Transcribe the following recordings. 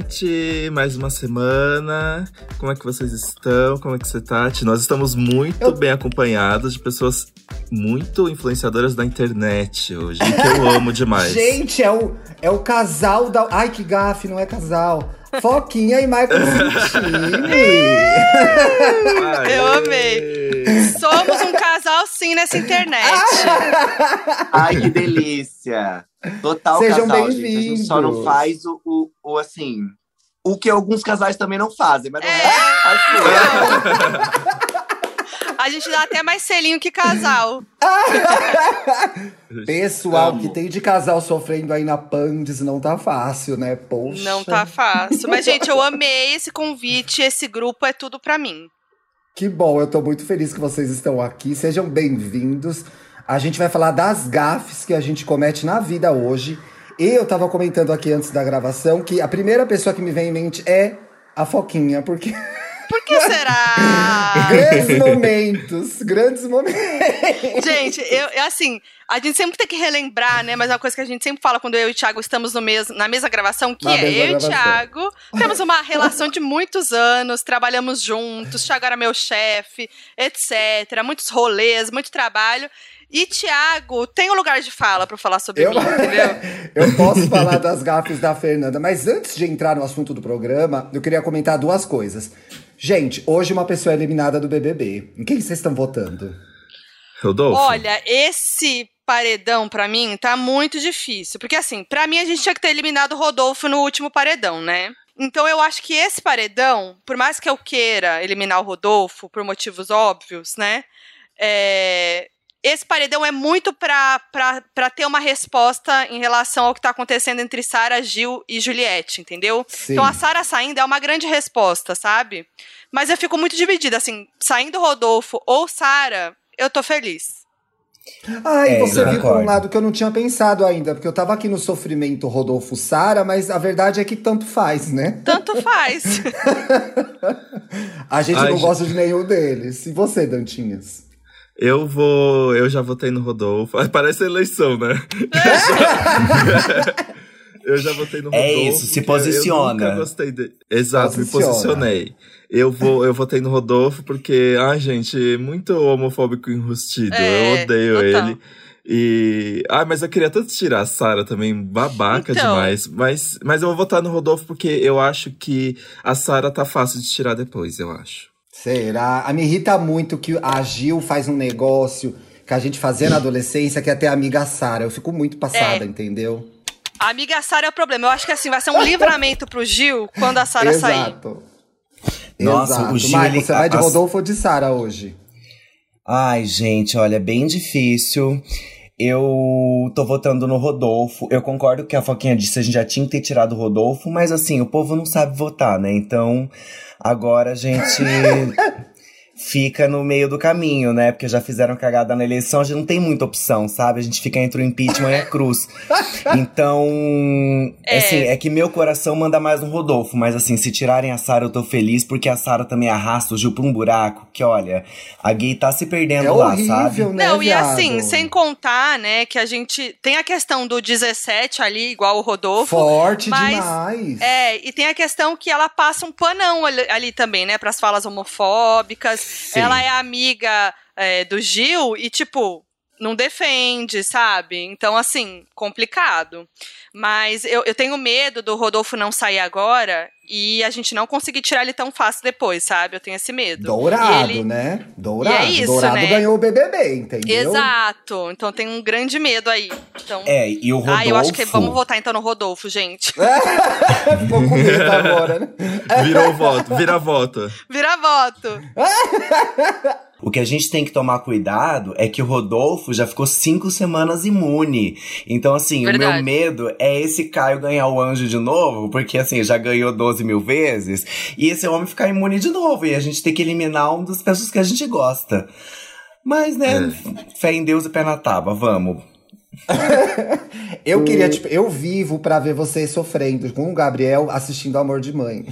gente! Mais uma semana. Como é que vocês estão? Como é que você tá? Nós estamos muito eu... bem acompanhados de pessoas muito influenciadoras da internet hoje, que eu amo demais. Gente, é o, é o casal da. Ai, que gafe, não é casal. Foquinha e Michael Eu amei. Somos um casal sim nessa internet. Ai, que delícia. Total Sejam casal, gente. A gente só não faz o, o, o, assim. O que alguns casais também não fazem, mas não é. é. A gente dá até mais selinho que casal. Pessoal, que tem de casal sofrendo aí na Pandes não tá fácil, né? Poxa. Não tá fácil. Mas, gente, eu amei esse convite. Esse grupo é tudo pra mim. Que bom, eu tô muito feliz que vocês estão aqui. Sejam bem-vindos. A gente vai falar das gafes que a gente comete na vida hoje. E eu tava comentando aqui antes da gravação que a primeira pessoa que me vem em mente é a Foquinha, porque. Por que será? grandes momentos, grandes momentos. Gente, eu, assim, a gente sempre tem que relembrar, né? Mas é uma coisa que a gente sempre fala quando eu e o Thiago estamos no mes na mesma gravação, que na é eu gravação. e o Thiago temos uma relação de muitos anos, trabalhamos juntos, Thiago era meu chefe, etc. Muitos rolês, muito trabalho. E Tiago tem um lugar de fala para falar sobre eu, mim, entendeu? eu posso falar das gafes da Fernanda, mas antes de entrar no assunto do programa, eu queria comentar duas coisas. Gente, hoje uma pessoa é eliminada do BBB. Em quem vocês estão votando? Rodolfo. Olha, esse paredão para mim tá muito difícil, porque assim, para mim a gente tinha que ter eliminado o Rodolfo no último paredão, né? Então eu acho que esse paredão, por mais que eu queira eliminar o Rodolfo por motivos óbvios, né? É, esse paredão é muito para ter uma resposta em relação ao que está acontecendo entre Sara, Gil e Juliette, entendeu? Sim. Então a Sara saindo é uma grande resposta, sabe? Mas eu fico muito dividida, assim, saindo Rodolfo ou Sara, eu tô feliz. Ah, e é, você viu por um lado que eu não tinha pensado ainda, porque eu tava aqui no sofrimento Rodolfo Sara, mas a verdade é que tanto faz, né? Tanto faz. a gente Ai, não gosta de nenhum deles. E você, Dantinhas? Eu vou. Eu já votei no Rodolfo. Parece eleição, né? eu já votei no é Rodolfo. É isso, se posiciona. Eu nunca gostei de... Exato, Posiciona. me posicionei. Eu, vou, eu votei no Rodolfo porque, ai, gente, muito homofóbico enrustido. É, eu odeio total. ele. E. Ah, mas eu queria tanto tirar a Sara também, babaca então. demais. Mas, mas eu vou votar no Rodolfo porque eu acho que a Sara tá fácil de tirar depois, eu acho. Será? A me irrita muito que a Gil faz um negócio que a gente fazia na adolescência, que é ter a amiga Sara. Eu fico muito passada, é. entendeu? A amiga Sara é o problema. Eu acho que assim, vai ser um livramento pro Gil quando a Sara sair. Exato. Nossa, Exato. o Gil. Ele... você vai de Rodolfo ou de Sara hoje? Ai, gente, olha, é bem difícil. Eu tô votando no Rodolfo. Eu concordo que a Foquinha disse a gente já tinha que ter tirado o Rodolfo, mas assim, o povo não sabe votar, né? Então, agora a gente fica no meio do caminho, né? Porque já fizeram cagada na eleição, a gente não tem muita opção, sabe? A gente fica entre o impeachment e a cruz. Então, é. assim, é que meu coração manda mais no Rodolfo, mas assim, se tirarem a Sara, eu tô feliz, porque a Sara também arrasta o Gil pra um buraco, que olha, a gay tá se perdendo é lá, horrível, sabe? Né, não, e assim, sem contar, né, que a gente tem a questão do 17 ali, igual o Rodolfo. Forte mas, demais. É, e tem a questão que ela passa um panão ali, ali também, né, pras falas homofóbicas. Sim. Ela é amiga é, do Gil e, tipo, não defende, sabe? Então, assim, complicado. Mas eu, eu tenho medo do Rodolfo não sair agora e a gente não conseguir tirar ele tão fácil depois, sabe? Eu tenho esse medo. Dourado, ele... né? Dourado. E é isso, Dourado né? ganhou o BBB, entendeu? Exato. Então tem um grande medo aí. Então... É, e o Rodolfo... Ah, eu acho que vamos votar então no Rodolfo, gente. Ficou com medo agora, né? Virou voto, vira voto. Vira voto. O que a gente tem que tomar cuidado é que o Rodolfo já ficou cinco semanas imune. Então, assim, Verdade. o meu medo é esse Caio ganhar o anjo de novo, porque, assim, já ganhou 12 mil vezes, e esse homem ficar imune de novo. E a gente tem que eliminar um das pessoas que a gente gosta. Mas, né, é. fé em Deus e pé na tábua, vamos. eu queria, tipo, eu vivo para ver você sofrendo com o Gabriel assistindo Amor de Mãe.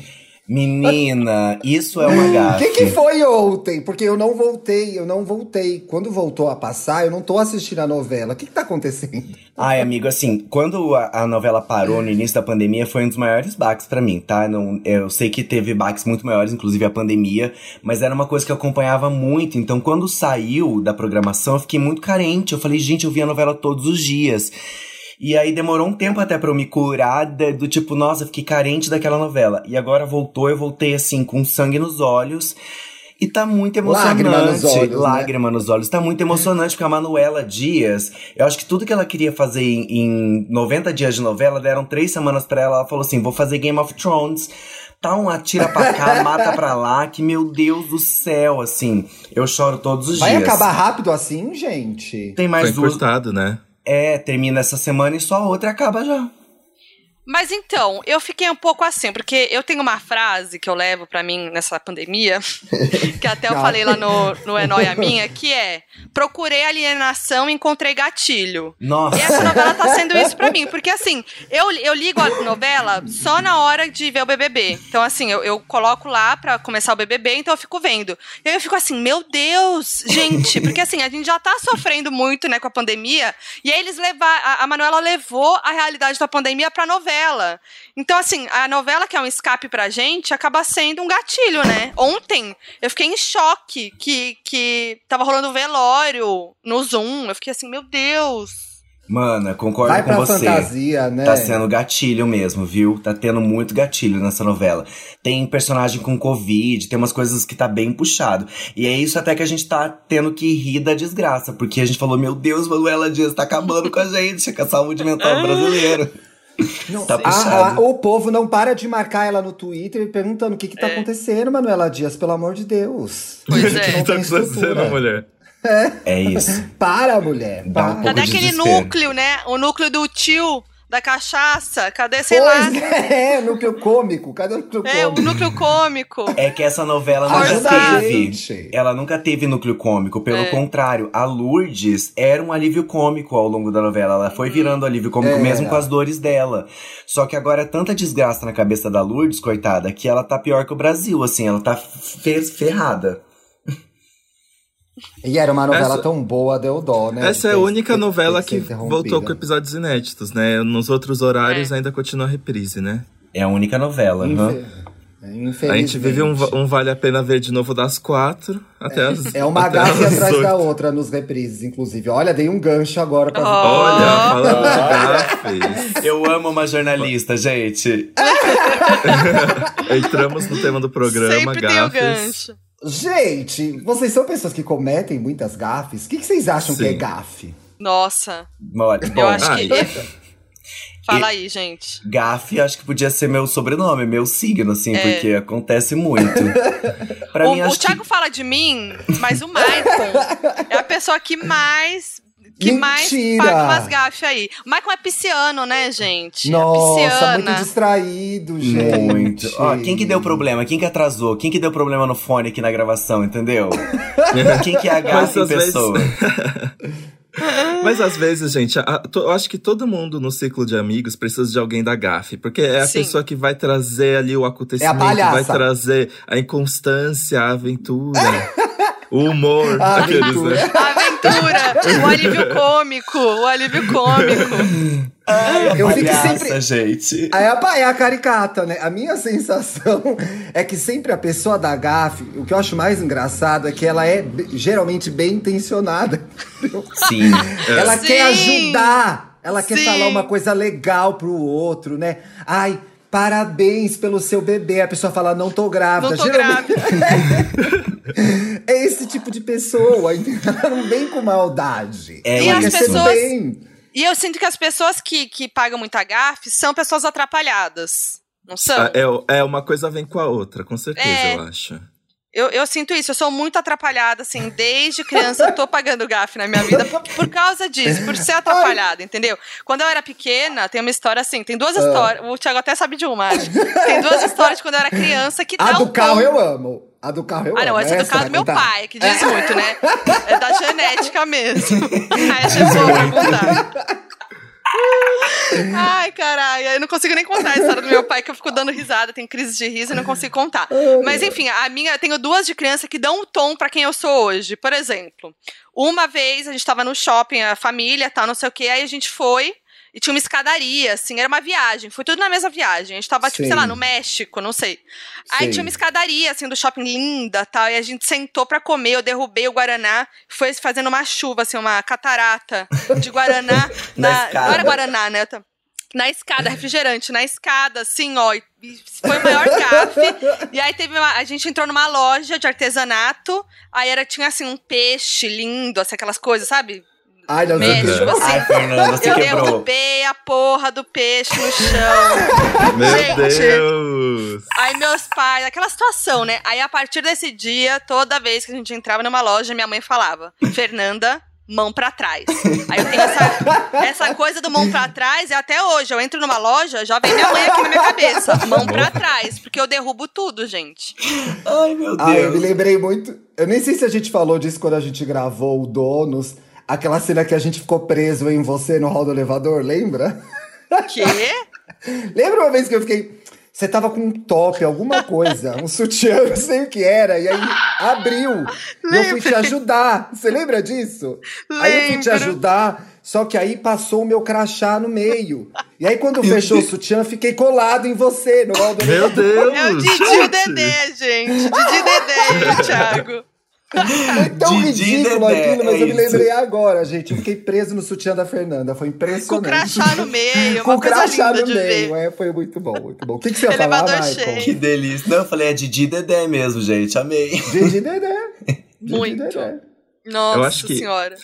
Menina, isso é uma O gafe. que, que foi ontem? Porque eu não voltei, eu não voltei. Quando voltou a passar, eu não tô assistindo a novela. O que, que tá acontecendo? Ai, amigo, assim, quando a, a novela parou no início da pandemia, foi um dos maiores baques pra mim, tá? Não, eu sei que teve baques muito maiores, inclusive a pandemia, mas era uma coisa que eu acompanhava muito. Então, quando saiu da programação, eu fiquei muito carente. Eu falei, gente, eu vi a novela todos os dias. E aí demorou um tempo até pra eu me curar do tipo, nossa, eu fiquei carente daquela novela. E agora voltou, eu voltei assim, com sangue nos olhos. E tá muito emocionante. Lágrima nos olhos, né? Lágrima nos olhos. Tá muito emocionante, porque a Manuela Dias, eu acho que tudo que ela queria fazer em, em 90 dias de novela, deram três semanas pra ela. Ela falou assim: vou fazer Game of Thrones. Tá um atira pra cá, mata pra lá, que meu Deus do céu, assim. Eu choro todos os Vai dias. acabar rápido assim, gente? Tem mais Foi duas. encurtado, né? É, termina essa semana e só a outra acaba já. Mas então, eu fiquei um pouco assim, porque eu tenho uma frase que eu levo pra mim nessa pandemia, que até eu falei lá no, no É Nóia Minha, que é: procurei alienação e encontrei gatilho. Nossa. E essa novela tá sendo isso pra mim, porque assim, eu, eu ligo a novela só na hora de ver o BBB. Então, assim, eu, eu coloco lá pra começar o BBB, então eu fico vendo. E aí eu fico assim, meu Deus, gente, porque assim, a gente já tá sofrendo muito, né, com a pandemia, e aí eles levar a, a Manuela levou a realidade da pandemia pra novela. Então, assim, a novela que é um escape pra gente acaba sendo um gatilho, né? Ontem eu fiquei em choque que, que tava rolando velório no Zoom. Eu fiquei assim, meu Deus. Mana, concordo Vai com pra você. fantasia, né? Tá sendo gatilho mesmo, viu? Tá tendo muito gatilho nessa novela. Tem personagem com Covid, tem umas coisas que tá bem puxado. E é isso até que a gente tá tendo que rir da desgraça. Porque a gente falou, meu Deus, Manuela Dias tá acabando com a gente, com a saúde mental brasileira. Não, Tá a- a- o povo não para de marcar ela no Twitter perguntando o que que tá acontecendo, Manuela Dias, pelo amor de Deus. Pois é. O não que tá acontecendo, mulher? É isso. Para, mulher. Dá um para. pouco Cadê de aquele desespero. núcleo, né? O núcleo do tio, da cachaça. Cadê, sei lá. Pois é, núcleo cômico. Cadê o núcleo É, o cômico? núcleo cômico. É que essa novela nunca teve. gente. Ela nunca teve núcleo cômico. Pelo É. contrário, a Lourdes era um alívio cômico ao longo da novela. Ela foi virando alívio cômico Era. mesmo com as dores dela. Só que agora é tanta desgraça na cabeça da Lourdes, coitada, que ela tá pior que o Brasil, assim. Ela tá fe- ferrada. E era uma novela Essa- tão boa, deu dó, né? Essa é a única ter- novela que ser voltou com episódios inéditos, né? Nos outros horários É. ainda continua a reprise, né? É a única novela. aham. Infe- é, A gente vive um, um Vale a Pena Ver de novo das quatro até as É uma gafe atrás da outra nos reprises, inclusive. Olha, dei um gancho agora pra Oh. Olha, falando de gafes. Eu amo uma jornalista, gente. Entramos no tema do programa, Sempre tem o gafes. gancho. Gente, vocês são pessoas que cometem muitas gafes? O que, que vocês acham que é Sim. gafe? Nossa, Olha, Bom, eu acho que. ai. Fala aí, gente. Gafe, acho que podia ser meu sobrenome, meu signo, assim, É. porque acontece muito. Pra o mim, o acho que Thiago fala de mim, mas o Maicon é a pessoa que mais. Que mais Mentira! paga umas gafes aí. O Maicon é pisciano, né, gente? Nossa, é muito distraído, gente. Muito. Ó, quem que deu problema? Quem que atrasou? Quem que deu problema no fone aqui na gravação, entendeu? quem que é a gafe em Mas às vezes- pessoa? Mas às vezes, gente, a- to- eu acho que todo mundo no ciclo de amigos precisa de alguém da gafe. Porque é a Sim. pessoa que vai trazer ali o acontecimento, palhaça. vai trazer a inconstância, a aventura, o humor. A aqueles, aventura. né? A aventura, o alívio cômico, o alívio cômico. Ai, Eu fico sempre- gente. Aí a, é a caricata, né? A minha sensação é que sempre a pessoa da gafe, o que eu acho mais engraçado é que ela é geralmente bem intencionada. Sim. Ela Sim. quer ajudar. Ela quer Sim. falar uma coisa legal pro outro, né? Ai, parabéns pelo seu bebê. A pessoa fala, não tô grávida. Não tô Geralmente- grávida. É esse tipo de pessoa? Ela não vem com maldade. É E as do pessoas- bem. E eu sinto que as pessoas que, que pagam muita gafe são pessoas atrapalhadas. Não são? Ah, É, é uma coisa vem com a outra, com certeza, É. eu acho. Eu, eu sinto isso, eu sou muito atrapalhada, assim, desde criança eu tô pagando gafe na minha vida por, por causa disso, por ser atrapalhada, entendeu? Quando eu era pequena, tem uma história assim, tem duas Ah. histórias, o Thiago até sabe de uma, acho. Tem duas histórias de quando eu era criança que A do um carro tom- eu amo. A do carro eu amo. Ah, não, essa é do carro do meu pai, que diz muito, né? É da genética mesmo. Aí essa é boa pra contar. Ai, caralho, eu não consigo nem contar a história do meu pai, que eu fico dando risada, tem crise de riso e não consigo contar. Mas enfim, a minha, eu tenho duas de criança que dão o um tom para quem eu sou hoje. Por exemplo, uma vez a gente tava no shopping, a família, tal, não sei o que, aí a gente foi e tinha uma escadaria, assim, era uma viagem. Foi tudo na mesma viagem. A gente tava, tipo, sei lá, no México, não sei. Aí Sim. tinha uma escadaria, assim, do shopping linda tal. E a gente sentou pra comer. Eu derrubei o Guaraná. Foi fazendo uma chuva, assim, uma catarata de Guaraná. na, na não era Guaraná, né? Na escada, refrigerante, na escada, assim, ó. Foi o maior café. e aí teve uma, A gente entrou numa loja de artesanato. Aí era, tinha assim, um peixe lindo, assim, aquelas coisas, sabe? Ai, não México, assim, Ai, Fernanda, você eu quebrou. derrubei a porra do peixe no chão. Meu Gente, Deus! Aí meus pais, aquela situação, né? Aí a partir desse dia, toda vez que a gente entrava numa loja, minha mãe falava: Fernanda, mão para trás. Aí eu tenho essa, essa coisa do mão para trás e até hoje eu entro numa loja, já vem minha mãe aqui na minha cabeça, mão para trás, porque eu derrubo tudo, gente. Ai, meu Deus. Ai, eu me lembrei muito. Eu nem sei se a gente falou disso quando a gente gravou o Donos. Aquela cena que a gente ficou preso em você no hall do elevador, lembra? Quê? lembra uma vez que eu fiquei. Você tava com um top, alguma coisa, um sutiã, não sei o que era, e aí abriu. E eu fui te ajudar. Você lembra disso? Lembro. Aí eu fui te ajudar, só que aí passou o meu crachá no meio. E aí quando fechou o sutiã, fiquei colado em você no hall do Meu elevador. Deus! É o Didi e o Dedé, gente. Didi e Dedé, Thiago. Foi tão Didi ridículo Dedé, aquilo, mas é eu me isso. lembrei agora, gente. Eu fiquei preso no sutiã da Fernanda. Foi Com o impressionante. crachá no meio, Com uma o coisa crachá linda no de meio. É, foi muito bom, muito bom. O que, que você ia falar, Elevador Michael? cheio. Que delícia. Não, eu falei, é Didi Dedé mesmo, gente. Amei. Didi Dedé. Didi Muito. Dedé. Nossa Eu acho que- senhora.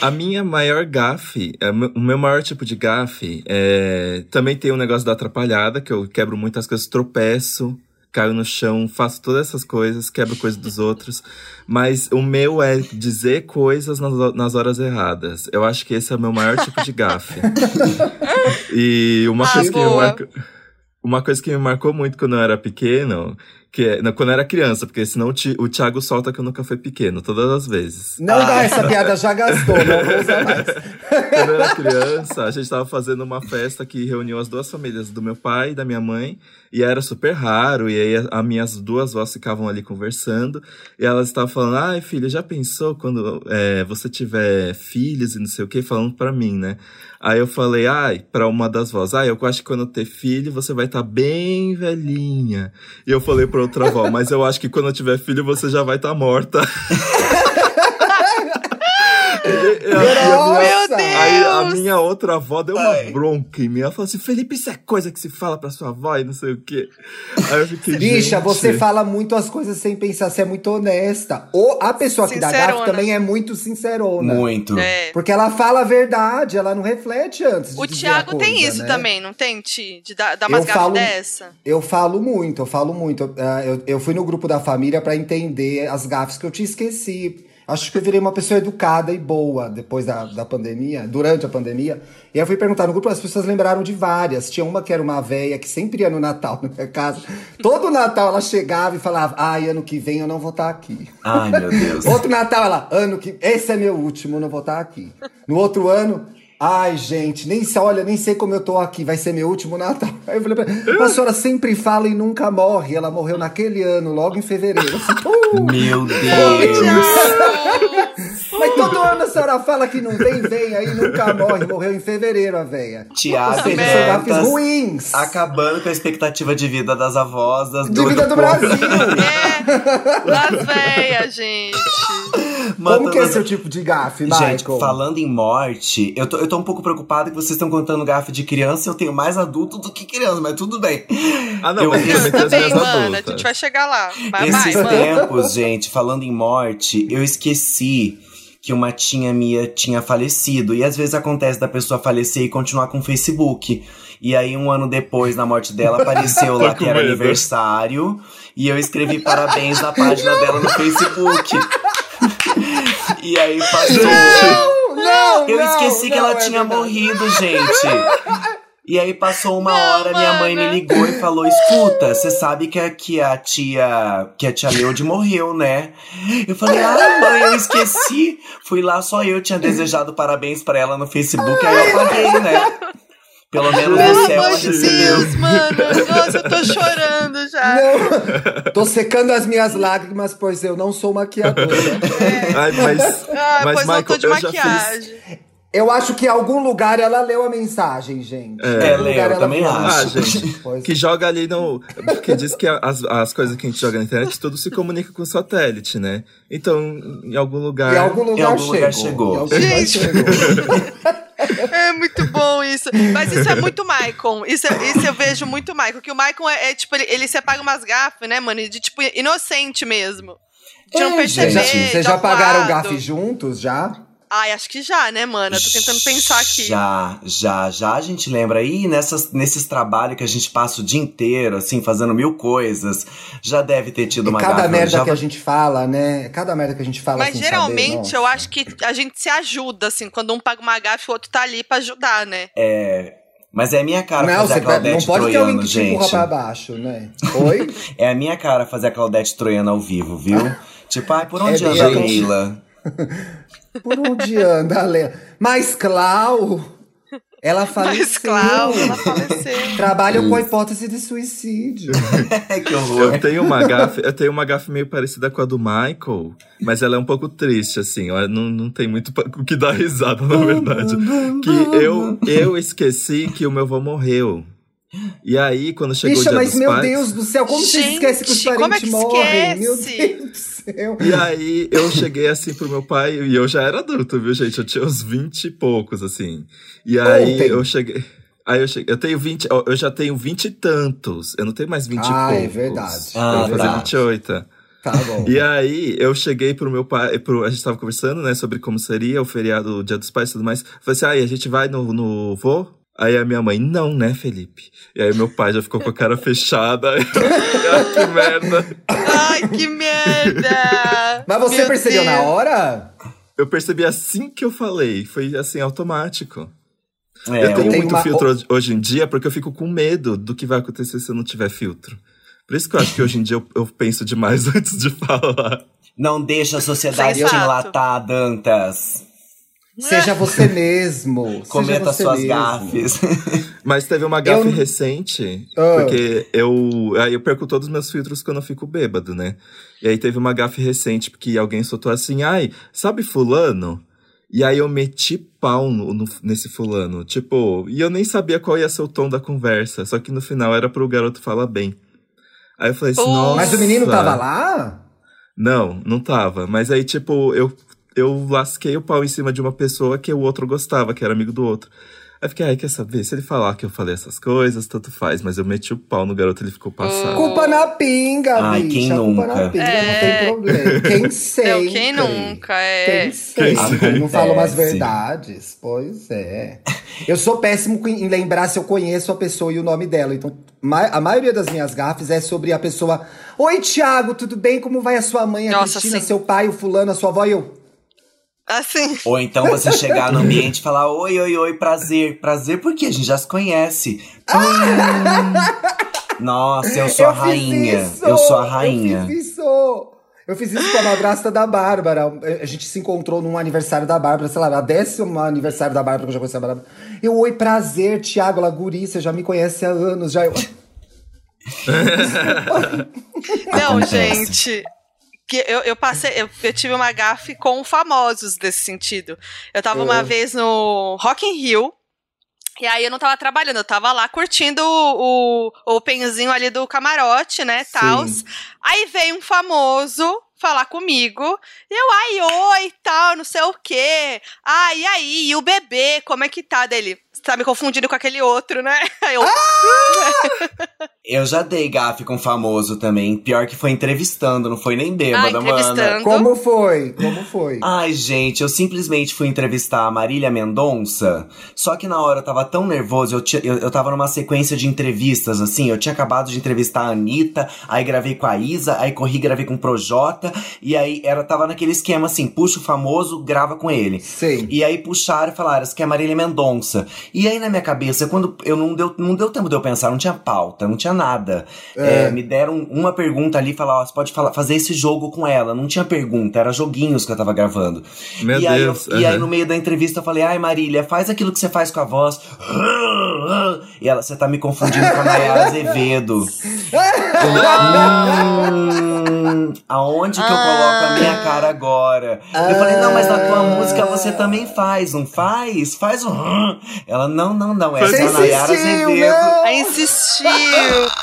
A minha maior gafe, é, o meu- o meu maior tipo de gafe, é, também tem um negócio da atrapalhada, que eu quebro muitas coisas, tropeço, caio no chão, faço todas essas coisas, quebro coisas dos outros. Mas o meu é dizer coisas nas, nas horas erradas. Eu acho que esse é o meu maior tipo de gafe. e uma Ah, coisa que me marcou, uma coisa que me marcou muito quando eu era pequeno, que é, não, quando eu era criança, porque senão o, Ti- o Thiago solta que eu nunca fui pequeno, todas as vezes. Não dá, essa piada já gastou, não vou usar mais. Quando eu era criança, a gente tava fazendo uma festa que reuniu as duas famílias, do meu pai e da minha mãe, e era super raro, e aí as minhas duas vós ficavam ali conversando, e elas estavam falando, ai filha, já pensou quando é, você tiver filhos e não sei o que, falando pra mim, né? Aí eu falei, ai, pra uma das vós, ai, eu acho que quando eu ter filho, você vai estar bem velhinha. E eu falei pra outra avó, mas eu acho que quando eu tiver filho, você já vai estar morta. A- a minha- Nossa! Aí a Deus! minha outra avó deu uma Ai. bronca em mim. Ela falou assim: Felipe, isso é coisa que se fala pra sua avó e não sei o quê. Aí eu fiquei. Bicha, gente, você fala muito as coisas sem pensar, você é muito honesta. Ou a pessoa que dá gafe também é muito sincerona. Muito. É. Porque ela fala a verdade, ela não reflete antes de O dizer a Thiago tem coisa, isso né? também, não tem, Ti? De dar, dar umas Eu gafas falo- dessa? Eu falo muito, eu falo muito. Eu, eu fui no grupo da família pra entender as gafes que eu tinha esqueci. Acho que eu virei uma pessoa educada e boa depois da, da pandemia, durante a pandemia. E aí eu fui perguntar no grupo, as pessoas lembraram de várias. Tinha uma que era uma véia que sempre ia no Natal na minha casa. Todo Natal ela chegava e falava: Ai, ano que vem eu não vou estar aqui. Ai, meu Deus. Outro Natal, ela, ano que. Esse é meu último, não vou estar aqui. No outro ano, ai, gente, nem se olha, nem sei como eu tô aqui, vai ser meu último Natal. Aí eu falei pra ela, a senhora sempre fala e nunca morre. Ela morreu naquele ano, logo em fevereiro. Assim, "Uh, Meu Deus. todo ano a senhora fala que não vem, vem, aí nunca morre. Morreu em fevereiro a véia. Ou Tiago gafes Dantas ruins. acabando com a expectativa de vida das avós, das De vida do povo. Brasil. É, Las Vegas, gente. Como que é seu tipo de gafe, Michael? Gente, falando em morte, eu tô, eu tô um pouco preocupado que vocês estão contando gafe de criança. Eu tenho mais adulto do que criança, mas tudo bem. Ah, não, Eu- mas Eu as também, mano. A gente vai chegar lá. Vai, Esses vai, mano. tempos, gente, falando em morte, eu esqueci que uma tia minha tinha falecido. E às vezes acontece da pessoa falecer e continuar com o Facebook. E aí, um ano depois, na morte dela, apareceu lá que era medo. aniversário. E eu escrevi parabéns na página dela no Facebook. e aí passou. Não, não, Eu não, esqueci que não, ela é tinha verdade. morrido, gente. E aí passou uma Não, hora, minha mãe me ligou e falou: escuta, você sabe que a, que a tia. que a tia Leude morreu, né? Eu falei, ah, mãe, eu esqueci. Fui lá, só eu tinha desejado parabéns pra ela no Facebook, aí eu apaguei, né? Pelo menos Pelo no céu amor de. Deus, mano. Nossa, eu tô chorando já. Não, tô secando as minhas lágrimas, pois eu não sou maquiadora. Ai, mas, Ah, mas pois Michael, não tô de eu já fiz. Eu acho que em algum lugar ela leu a mensagem, gente. É. Em É, lugar leu, eu ela também viu. Ah, acho. gente, Pois que joga ali no. Porque diz que as, as coisas que a gente joga na internet, tudo se comunica com satélite, né? Então, em algum lugar. Em algum lugar, algum lugar chegou. chegou. Em algum lugar Gente. chegou. É muito bom isso. Mas isso é muito Michael. Isso, é- isso eu vejo muito Michael. Que o Michael é, é, tipo, ele, ele se apaga umas gafas, né, mano? De tipo, inocente mesmo. De não É, perceber. gente, Vocês já pagaram gafe juntos, já? Ai, acho que já, né, mano? Eu tô tentando pensar aqui. Já, já, já a gente lembra aí nessas, nesses trabalhos que a gente passa o dia inteiro, assim, fazendo mil coisas, já deve ter tido E uma cada merda já que a gente fala, né? Cada merda que a gente fala Mas geralmente saber, eu acho que a gente se ajuda, assim. Quando um paga uma gafe, o outro tá ali pra ajudar, né? É. Mas é a minha cara Não, fazer a Claudete não pode ter alguém Troiano, que te empurra gente. pra baixo, né? Oi? É a minha cara fazer a Claudete Troiano ao vivo, viu? tipo, ai, por onde É anda a. Leila? Por onde anda, Léa? Mas Clau, ela faleceu. Mas, Clau, ela faleceu. Trabalham com a hipótese de suicídio. que horror. Eu tenho uma gafe, eu tenho uma gafe meio parecida com a do Michael, mas ela é um pouco triste, assim. Não, não tem muito o que dar risada, na verdade. Que eu, eu esqueci que o meu avô morreu. E aí, quando chegou Bicha, o dia mas dos meu pais, Deus do céu, como você Gente, esquece que os como é parentes que morrem? Meu esquece? Deus do céu. E aí eu cheguei assim pro meu pai, e eu já era adulto, viu, gente? Eu tinha uns 20 e poucos, assim. E aí Ontem. eu cheguei. Aí eu cheguei. Eu tenho 20. ó, Eu já tenho 20 e tantos. Eu não tenho mais 20 Ah, e é poucos. verdade. Eu Ah, vou fazer tá. 28. Tá bom. E aí, eu cheguei pro meu pai, pro, a gente tava conversando, né, sobre como seria o feriado, o dia dos pais e tudo mais. Falei assim, ah, a gente vai no, no vô? Aí a minha mãe, não, né, Felipe? E aí meu pai já ficou com a cara fechada. ah, que merda. Ai, que merda! Mas você Meu percebeu na Deus. hora? Eu percebi assim que eu falei, foi assim, automático. É, eu tenho tenho muito uma- filtro hoje- em dia porque eu fico com medo do que vai acontecer se eu não tiver filtro. Por isso que eu acho que hoje em dia eu, eu penso demais antes de falar. Não deixa a sociedade te Sensato. enlatar, Dantas. Seja você mesmo. Cometa você suas mesmo. gafes. Mas teve uma gafe Eu- recente, Ah. porque eu. Aí eu perco todos os meus filtros quando eu fico bêbado, né? E aí teve uma gafe recente, porque alguém soltou assim, ai, sabe fulano? E aí eu meti pau no- no- nesse fulano. Tipo, e eu nem sabia qual ia ser o tom da conversa. Só que no final era pro garoto falar bem. Aí eu falei assim, nossa. Mas o menino tava lá? Não, não tava. Mas aí, tipo, eu, eu lasquei o pau em cima de uma pessoa que o outro gostava, que era amigo do outro. Aí fiquei, ai, quer saber? Se ele falar que eu falei essas coisas, tanto faz. Mas eu meti o pau no garoto, ele ficou passado. Culpa na pinga, Ai, bicha. quem Culpa nunca? na pinga, É. não tem problema. Quem sempre. Não, quem nunca? É. Quem sempre. Acontece. Não fala umas verdades. Pois é. Eu sou péssimo em lembrar se eu conheço a pessoa e o nome dela. Então, a maioria das minhas gafes é sobre a pessoa. Oi, Thiago, tudo bem? Como vai a sua mãe, a Nossa, Cristina, sim. seu pai, o fulano, a sua avó e eu? Assim. Ou então você chegar no ambiente e falar: Oi, oi, oi, prazer. Prazer porque a gente já se conhece. Hum. Nossa, eu sou a fiz rainha. isso! Eu sou a rainha. Eu fiz isso! Eu fiz isso com a madrasta da Bárbara. A gente se encontrou num aniversário da Bárbara, sei lá, na décima aniversário da Bárbara, que eu já conheci a Bárbara. Eu, oi, prazer, Thiago Laguri, você já me conhece há anos. Já eu... Não, gente. Que eu, eu passei, eu, eu tive uma gafe com famosos nesse sentido. Eu tava uma Ah. vez no Rock in Rio. E aí eu não tava trabalhando, eu tava lá curtindo o, o openzinho ali do camarote, né, tals. Aí veio um famoso falar comigo. E eu, ai, oi, tal, não sei o quê. Ah, e aí, e o bebê, como é que tá dele? Você tá me confundindo com aquele outro, né? Eu, Eu já dei gafe com famoso também. Pior que foi entrevistando, não foi nem ah, bêbada, mana. entrevistando. Como foi? Como foi? Ai, gente, eu simplesmente fui entrevistar a Marília Mendonça. Só que na hora eu tava tão nervoso, eu, tinha, eu, eu tava numa sequência de entrevistas, assim. Eu tinha acabado de entrevistar a Anitta, aí gravei com a Isa, aí corri, gravei com o Projota. E aí era, tava naquele esquema assim: puxa o famoso, grava com ele. Sei. E aí puxaram e falaram, essa que é a Marília Mendonça. E aí na minha cabeça, quando eu não deu, não deu tempo de eu pensar, não tinha pauta, não tinha nada. É. É, me deram uma pergunta ali, falaram, ó, você pode falar, fazer esse jogo com ela. Não tinha pergunta, era joguinhos que eu tava gravando. Meu e aí, Deus. eu- e aí no meio da entrevista eu falei, ai Marília, faz aquilo que você faz com a voz. E ela, você tá me confundindo com a Nayara Azevedo. hum, aonde que eu coloco a minha cara agora? Eu falei, não, mas na tua música você também faz, não faz? Faz um. Ela, não, não, não, essa é a Nayara Azevedo. Não. Insistiu,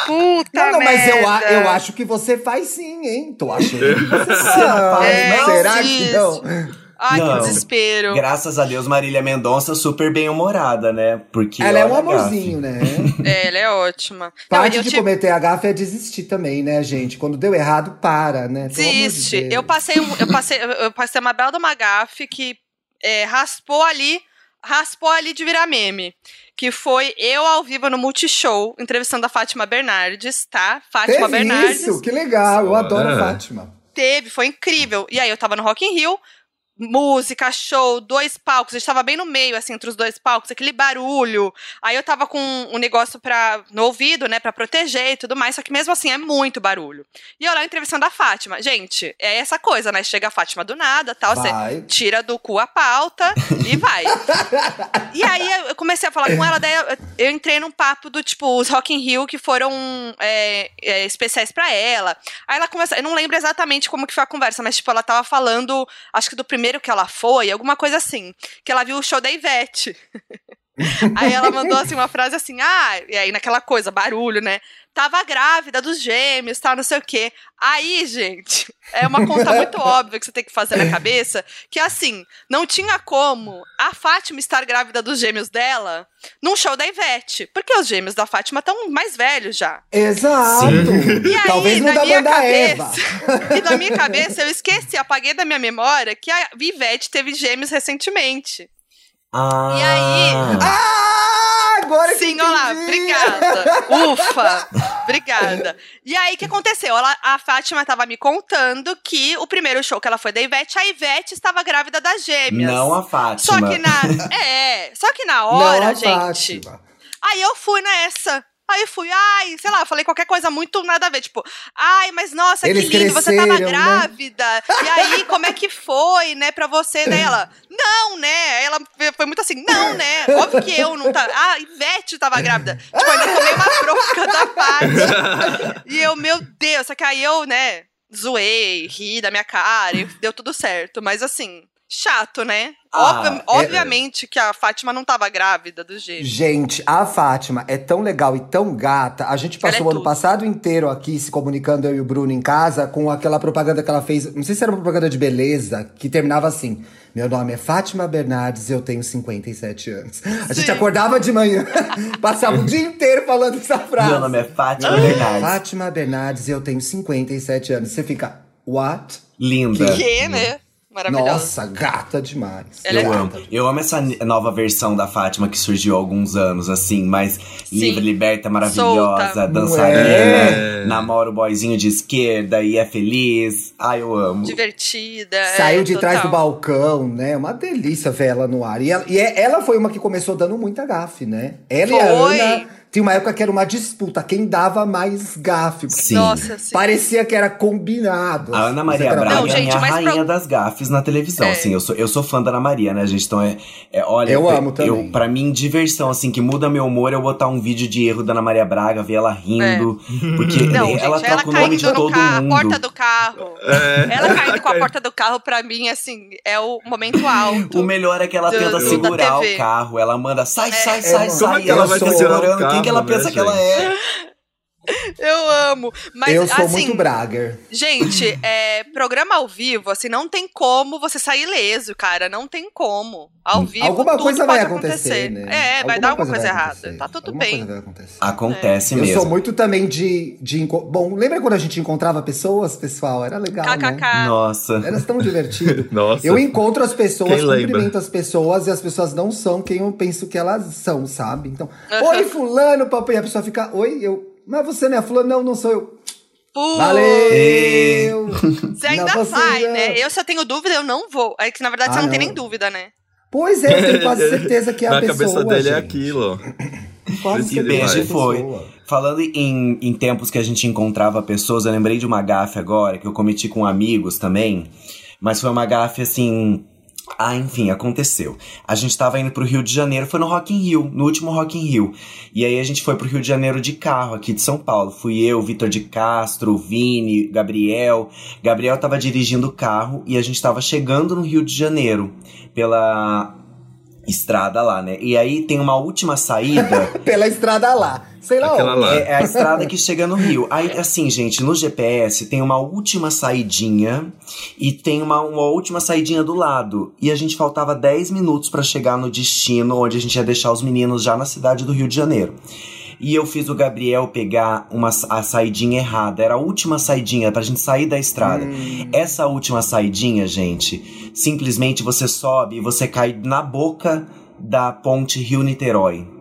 puta não, não, merda. mas eu, eu acho que você faz sim, hein? Tô achando que você faz. É, não, será existe. que não? Ai, Não. que desespero. Graças a Deus, Marília Mendonça super bem humorada, né? Porque Ela é um olha a gafe. amorzinho, né? É, ela é ótima. Não, Parte eu de tive- cometer a gafe é desistir também, né, gente? Quando deu errado, para, né? Amor de eu passei, um- eu passei, eu passei uma bela de uma gafe que é, raspou ali, raspou ali de virar meme. Que foi eu ao vivo no Multishow, entrevistando a Fátima Bernardes, tá? Fátima Teve Bernardes. isso, que legal. Eu adoro a. Fátima. Teve, foi incrível. E aí eu tava no Rock in Rio, música, show, dois palcos. A gente tava bem no meio, assim, entre os dois palcos, aquele barulho. Aí eu tava com um negócio pra, no ouvido, né, pra proteger e tudo mais. Só que mesmo assim é muito barulho. E eu lá entrevistando a Fátima. Gente, é essa coisa, né? Chega a Fátima do nada, tal. Você tira do cu a pauta e vai. e aí eu comecei a falar com ela, daí eu, eu entrei num papo do tipo, os Rock in Rio que foram é, é, especiais pra ela. Aí ela começou, eu não lembro exatamente como que foi a conversa, mas tipo, ela tava falando, acho que do primeiro que ela foi, alguma coisa assim, que ela viu o show da Ivete. aí ela mandou assim uma frase assim: "Ah, e aí naquela coisa, barulho, né? Tava grávida dos gêmeos, tal, não sei o quê. Aí, gente, é uma conta muito óbvia que você tem que fazer na cabeça, que assim, não tinha como a Fátima estar grávida dos gêmeos dela num show da Ivete, porque os gêmeos da Fátima estão mais velhos já. Exato. E aí, Talvez não na da minha banda Eva. cabeça, e na minha cabeça eu esqueci, apaguei da minha memória que a Ivete teve gêmeos recentemente. Ah, E aí? Ah, agora que Sim, olha lá, entendi. obrigada. Ufa, obrigada. E aí, o que aconteceu? Ela, a Fátima tava me contando que o primeiro show que ela foi da Ivete, a Ivete estava grávida das gêmeas. Não a Fátima. Só que na. É, só que na Não, hora, a gente. Fátima. Aí eu fui nessa. Aí fui, ai, sei lá, falei qualquer coisa muito nada a ver. Tipo, ai, mas nossa, Eles que lindo, você tava cresceram, né? grávida. E aí, como é que foi, né, pra você? Daí ela, não, né? Ela foi muito assim, não, né? Óbvio que eu não tava. Ah, Ivete tava grávida. Tipo, ainda tomei uma bronca da Paty. E eu, meu Deus, só que aí eu, né, zoei, ri da minha cara e deu tudo certo. Mas assim, chato, né? Ah, Obvi- é- obviamente que a Fátima não tava grávida do jeito. Gente, a Fátima é tão legal e tão gata. A gente Ela passou é o ano tudo. passado inteiro aqui se comunicando, eu e o Bruno em casa, com aquela propaganda que ela fez. Não sei se era uma propaganda de beleza, que terminava assim: Meu nome é Fátima Bernardes e eu tenho 57 anos. A gente Sim. acordava de manhã, passava o dia inteiro falando essa frase. Meu nome é Fátima Ah. Bernardes. Fátima Bernardes e eu tenho 57 anos. Você fica, what? Linda. Que, né? Maravilhosa. Nossa, gata demais. Ela é Eu gata. amo. Eu amo essa nova versão da Fátima que surgiu há alguns anos, assim, mais livre, liberta, maravilhosa, Solta. dançarina, É. namora o boyzinho de esquerda e é feliz. Ai, eu amo. Divertida. Saiu é, de trás do total. balcão, né? Uma delícia ver ela no ar. E ela, e é- ela foi uma que começou dando muita gafe, né? Ela e a Foi. Ana. Tinha uma época que era uma disputa, quem dava mais gafe. porque Sim. Nossa, sim. Parecia que era combinado. A Ana Maria era Braga Não, é gente, a mas rainha pro- das gafes na televisão, É. assim. Eu sou, eu sou fã da Ana Maria, né, gente? Então é, é olha, Eu amo também. Eu, pra mim, diversão, assim, que muda meu humor, eu botar um vídeo de erro da Ana Maria Braga, ver ela rindo. Porque É. Não, ela gente, ela troca o nome de todo carro, a mundo. porta do carro. É. Ela caindo com a porta do carro, pra mim, assim, é o momento alto. O melhor é que ela do- tenta do- segurar o carro. Ela manda, sai, É. sai, É, sai, sai. Como é que ela vai tá segurar o segurando. Que ela pensa né, que ela é? Eu amo. Mas, eu sou assim, muito Bragger. Gente, é, programa ao vivo, assim, não tem como você sair ileso, cara. Não tem como. Ao vivo, Alguma tudo coisa pode vai acontecer, né? É, vai dar alguma coisa, vai errada. acontecer. Tá tudo Alguma bem. coisa vai acontecer. Acontece Eu mesmo. sou muito também de, de. Bom, lembra quando a gente encontrava pessoas, pessoal? Era legal, né? KKK. Nossa. Era tão divertido. Nossa. Eu encontro as pessoas, Quem lembra? cumprimento as pessoas e as pessoas não são quem eu penso que elas são, sabe? Então, oi, fulano, papai. E a pessoa fica, oi, eu. Mas você não é fulano? Não, não sou eu. Putz, Valeu! Você ainda Não, você vai, não. né? Eu, se eu tenho dúvida, eu não vou. É que, na verdade, Ah, você não, tem não. nem dúvida, né? Pois é, eu tenho quase certeza que é a pessoa. cabeça dele é gente. aquilo. Quase Que certeza beijo que é a foi. Falando em, em tempos que a gente encontrava pessoas, eu lembrei de uma gafe agora que eu cometi com amigos também. Mas foi uma gafe assim. Ah, enfim, aconteceu. A gente tava indo pro Rio de Janeiro, foi no Rock in Rio, no último Rock in Rio. E aí a gente foi pro Rio de Janeiro de carro, aqui de São Paulo. Fui eu, Vitor de Castro, Vini, Gabriel. Gabriel tava dirigindo o carro e a gente tava chegando no Rio de Janeiro pela estrada lá, né? E aí tem uma última saída. Pela estrada lá. Sei lá, Aquela lá. É, é a estrada que chega no Rio. Aí, assim, gente, no GPS tem uma última saidinha e tem uma, uma última saidinha do lado. E a gente faltava 10 minutos pra chegar no destino, onde a gente ia deixar os meninos já na cidade do Rio de Janeiro. E eu fiz o Gabriel pegar uma, a saidinha errada. Era a última saidinha pra gente sair da estrada. Essa última saidinha, gente, simplesmente você sobe e você cai na boca da ponte Rio-Niterói.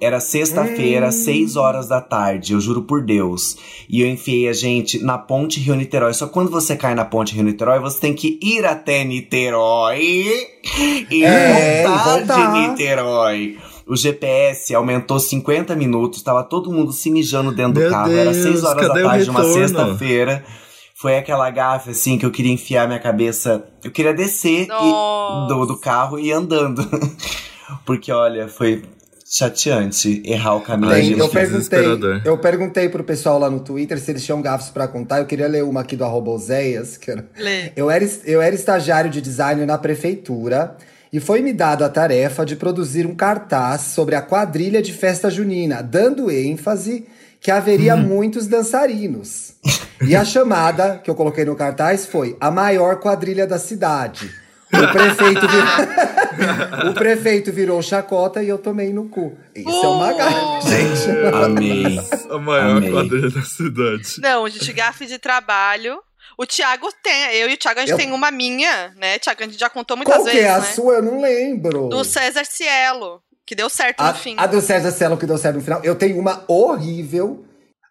Era sexta-feira, seis horas da tarde, eu juro por Deus. E eu enfiei a gente na ponte Rio-Niterói. Só quando você cai na ponte Rio-Niterói, você tem que ir até Niterói e É, voltar, voltar. de Niterói. O GPS aumentou 50 minutos, tava todo mundo se mijando dentro Meu do carro. Era Deus, 6 horas da tarde de uma sexta-feira. Foi aquela gafe, assim, que eu queria enfiar minha cabeça. Eu queria descer e- do, do carro e ir andando. Porque, olha, foi chateante errar o caminho. Ai, eu, perguntei, eu perguntei pro pessoal lá no Twitter se eles tinham gafos pra contar. Eu queria ler uma aqui do arroba Oséias, que era... Lê. Eu era, eu era estagiário de design na prefeitura e foi me dado a tarefa de produzir um cartaz sobre a quadrilha de festa junina, dando ênfase que haveria muitos dançarinos. E a chamada que eu coloquei no cartaz foi a maior quadrilha da cidade. O prefeito, virou... o prefeito virou chacota e eu tomei no cu. Isso é uma gafe, gente. Amei. A maior Amei. quadrilha da cidade. Não, gente, gafe de trabalho. O Thiago tem, eu e o Thiago, a gente Eu- tem uma minha, né? Thiago, a gente já contou muitas Qual que vezes, é a né? sua? Eu não lembro. Do César Cielo, que deu certo A, no fim. a do César Cielo que deu certo no final. Eu tenho uma horrível.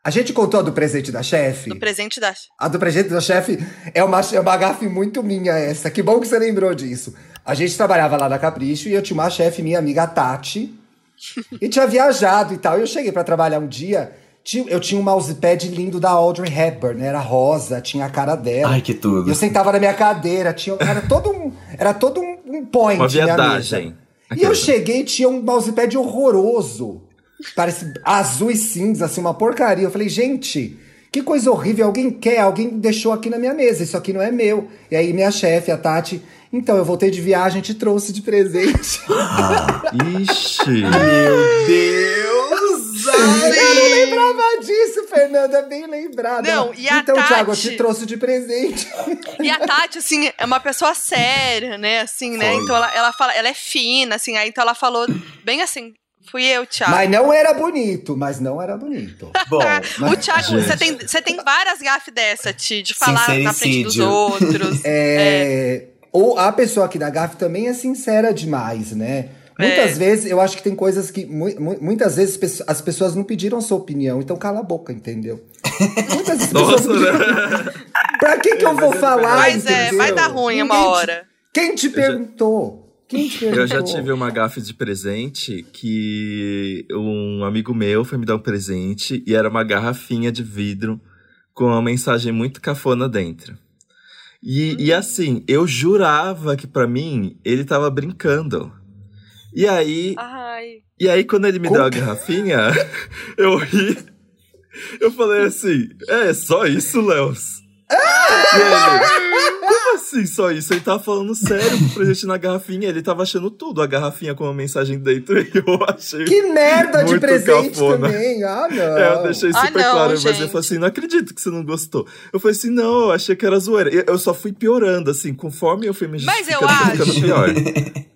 A gente contou a do presente da chefe? Do presente da. A do presente da chefe é uma, é uma gafe muito minha essa. Que bom que você lembrou disso. A gente trabalhava lá na Capricho e eu tinha uma chefe, minha amiga Tati. e tinha viajado e tal. E eu cheguei pra trabalhar um dia. tinha- Eu tinha um mousepad lindo da Audrey Hepburn, né? era rosa, tinha a cara dela. Ai, que tudo. E eu sentava na minha cadeira, tinha, era todo um, era todo um, um point Uma minha viadagem. E eu cheguei e tinha um mousepad horroroso. Parece azul e cinza, assim, uma porcaria. Eu falei, gente, que coisa horrível. Alguém quer, alguém deixou aqui na minha mesa. Isso aqui não é meu. E aí minha chefe, a Tati, então, eu voltei de viagem e te trouxe de presente. Ixi. Meu Deus! eu não lembrava disso, Fernanda, bem lembrada. Não, e a então, Thiago, eu Tati- te trouxe de presente. E a Tati, assim, é uma pessoa séria, né? Assim, né? Foi. Então ela, ela fala, ela é fina, assim, aí então ela falou bem assim. Fui eu, Thiago. Mas não era bonito, mas não era bonito. Bom, o Thiago, você tem, você tem várias gafes dessa, Ti, de falar na frente dos outros. É, Ou a pessoa aqui da GAF também é sincera demais, né? Muitas É. vezes, eu acho que tem coisas que. mu- mu- muitas vezes as pessoas não pediram sua opinião, então cala a boca, entendeu? Muitas vezes as pessoas Nossa, não né? pediram. Pra que, que eu vou falar? Mas é, entendeu? vai dar ruim uma Ninguém te- hora. Quem te perguntou? Quem te perguntou? Eu já tive uma gafe de presente que um amigo meu foi me dar um presente e era uma garrafinha de vidro com uma mensagem muito cafona dentro. E, e assim, eu jurava que pra mim ele tava brincando. E aí, Ai. e aí quando ele me Como deu a garrafinha, eu ri. Eu falei assim: "É só isso, Léos?" Ele, como assim só isso? Ele tava falando sério com o presente na garrafinha. Ele tava achando tudo, a garrafinha com uma mensagem dentro. E eu achei. Que merda de presente cafona. também. Ah, não. É, eu deixei Ah, super não, claro, mas gente. eu falei assim, não acredito que você não gostou. Eu falei assim, não, eu achei que era zoeira. Eu- Eu só fui piorando, assim, conforme eu fui me Mas eu acho- pior.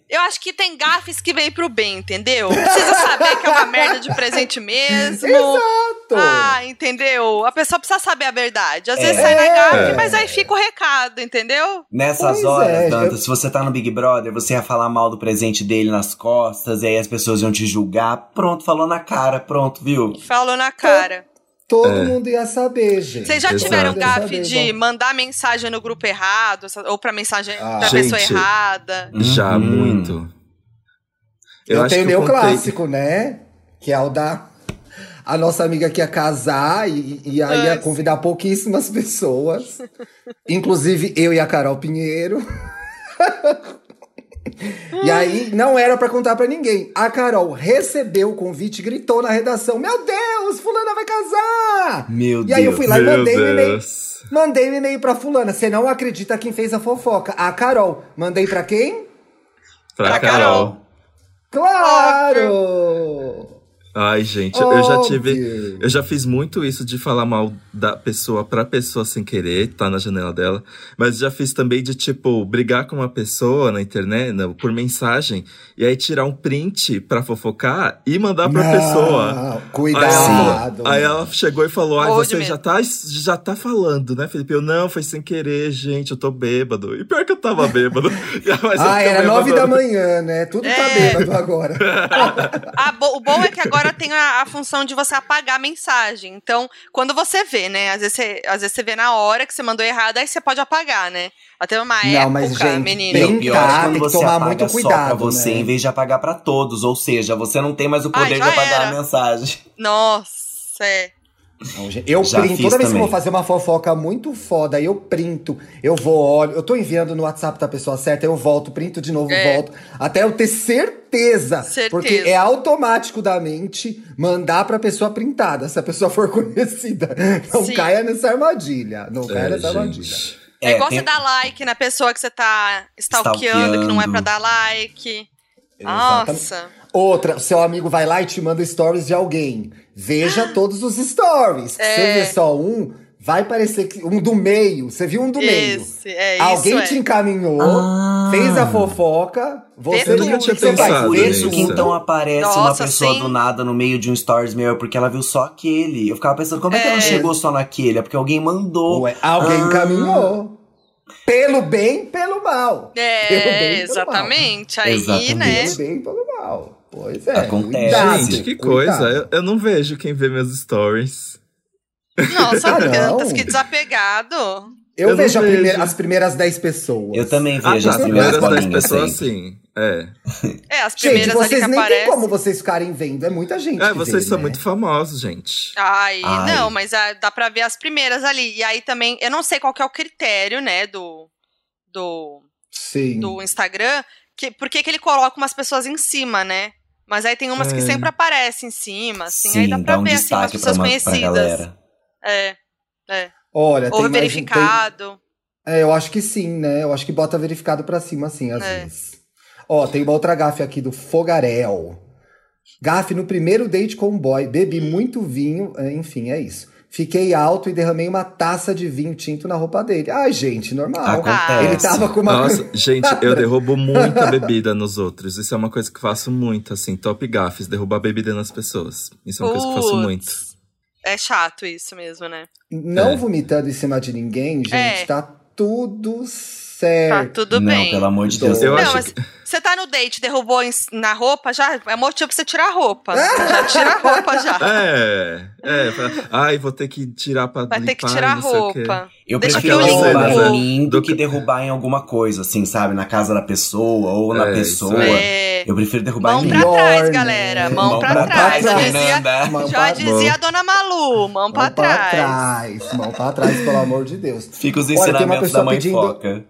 Eu acho que tem gafes que vem pro bem, entendeu? Precisa saber que é uma merda de presente mesmo. Exato. Ah, entendeu? A pessoa precisa saber a verdade. Às vezes É. sai na gafe, É. mas aí fica o recado, entendeu? Nessas Pois horas, é, Danta, eu- se você tá no Big Brother, você ia falar mal do presente dele nas costas, e aí as pessoas iam te julgar. Pronto, falou na cara, pronto, viu? Falou na cara. Todo É. mundo ia saber, gente. Vocês já Exato. tiveram gafe de mandar mensagem no grupo errado, ou pra mensagem Ah. pessoa Gente. errada? Já, Uhum. muito. Eu, acho tenho que eu meu contei- clássico, né? Que é o da. A nossa amiga que ia casar e, e aí ia convidar pouquíssimas pessoas. Inclusive eu e a Carol Pinheiro. E aí não era pra contar pra ninguém. A Carol recebeu o convite e gritou na redação: Meu Deus, Fulana vai casar! Meu E aí eu Deus. fui lá e mandei um e-mail. Deus. Mandei um e-mail pra Fulana. Você não acredita quem fez a fofoca? A Carol. Mandei pra quem? Pra, Pra Carol. Carol. Claro! Ai, gente, eu já Óbvio. tive. Eu já fiz muito isso de falar mal da pessoa pra pessoa sem querer, tá na janela dela. Mas já fiz também de, tipo, brigar com uma pessoa na internet, não, por mensagem, e aí tirar um print pra fofocar e mandar pra Não, pessoa. Aí ela, Cuidado. aí ela chegou e falou: Ai, você já tá, já tá falando, né, Felipe? Eu não, foi sem querer, gente, eu tô bêbado. E pior que eu tava bêbado. Ah, era nove da manhã, né? Tudo tá É. bêbado agora. Bo- o bom é que agora tem a, a função de você apagar a mensagem. Então, quando você vê, né? Às vezes você, às vezes você vê na hora que você mandou errado, aí você pode apagar, né? Até uma Não, época, mas, gente, menina. O Bem- pior é quando tem que você tomar apaga muito só cuidado, pra você, né? em vez de apagar pra todos. Ou seja, você não tem mais o poder Ai, de apagar era. a mensagem. Nossa, é. Eu Já printo, toda vez que eu também. vou fazer uma fofoca muito foda, eu printo, eu vou, olho, eu tô enviando no WhatsApp da pessoa certa, eu volto, printo de novo, É. volto, até eu ter certeza, Certeza. Porque é automático da mente mandar pra pessoa printada, se a pessoa for conhecida. Não Sim. caia nessa armadilha, não caia É, nessa armadilha. gente. É, igual tem- você dar like na pessoa que você tá stalkeando, que não é pra Stalkeando. dar like. Exatamente. Nossa. Outra, seu amigo vai lá e te manda stories de alguém. Veja todos os stories. Se É. você ver só um, vai parecer que um do meio. Você viu um do meio. Esse, é Alguém isso. te é. encaminhou, Ah. fez a fofoca, você Vê não que você Pensado. Por Vê isso que então aparece uma Nossa, pessoa sim. do nada no meio de um stories meu, porque ela viu só aquele. Eu ficava pensando, como é, que ela É. chegou só naquele? É porque alguém mandou. Ué, alguém Ah. encaminhou. Pelo bem, pelo mal. Pelo bem, É, pelo mal. exatamente. Aí, Exatamente. né? Pelo bem, pelo mal. Pois é. Acontece. cuidado, Gente, que cuidado. coisa. Eu, eu não vejo quem vê meus stories. Nossa, Ah, não. Que desapegado. Eu, Eu vejo vejo. primeira- as primeiras 10 pessoas. Eu também Ah, vejo tá, as as primeiras primeiras 10 bolinhas pessoas, sim. É. É, as Gente, primeiras ali vocês que nem aparecem. tem como vocês ficarem vendo. É muita gente. É, que vocês vê, são né? muito famosos, gente. Ai, Ai. não, mas ah, dá pra ver as primeiras ali. E aí também, eu não sei qual que é o critério, né, do, do, Sim. do Instagram, que, por que que ele coloca umas pessoas em cima, né? Mas aí tem umas que É. sempre aparecem em cima, assim, Sim, aí dá pra dá um ver, assim, umas pra, pessoas uma, conhecidas. É, é. Olha, Ou tem mais- verificado. tem- É, eu acho que sim, né? Eu acho que bota verificado pra cima, assim, às É. vezes. Ó, tem uma outra gafe aqui do Fogarel. Gafe no primeiro date com o boy. Bebi muito vinho. é, Enfim, é isso. Fiquei alto e derramei uma taça de vinho tinto na roupa dele. Ai, gente, normal. Acontece. Ele tava com uma. Nossa, gente, eu derrubo muita bebida nos outros. Isso é uma coisa que eu faço muito, assim, top gafes, derrubar bebida nas pessoas. Isso é uma coisa que eu faço muito. É chato isso mesmo, né? Não É. vomitando em cima de ninguém, gente, É. tá tudo certo. Tá tudo não, bem. pelo amor de Deus. Eu não, acho mas você tá no date, derrubou em- na roupa, já é motivo pra você tirar a roupa. já tira a roupa já. É, é. Ai, vou ter que tirar pra Vai ter que limpar, tirar a não roupa. Eu Deixa prefiro que eu derrubar em mim do que que- derrubar em alguma coisa, assim, sabe? Na casa da pessoa ou na É, pessoa. É. Eu prefiro derrubar Mão em pra mim. Melhor, trás, né? galera. Mão, Mão pra, pra trás. Já trás, dizia. Mão já pra- dizia a dona Malu. Mão pra Mão pra trás. trás. Mão pra trás, pelo amor de Deus. Fica os Olha, tem uma ensinamentos pessoa da mãe pedindo- foca.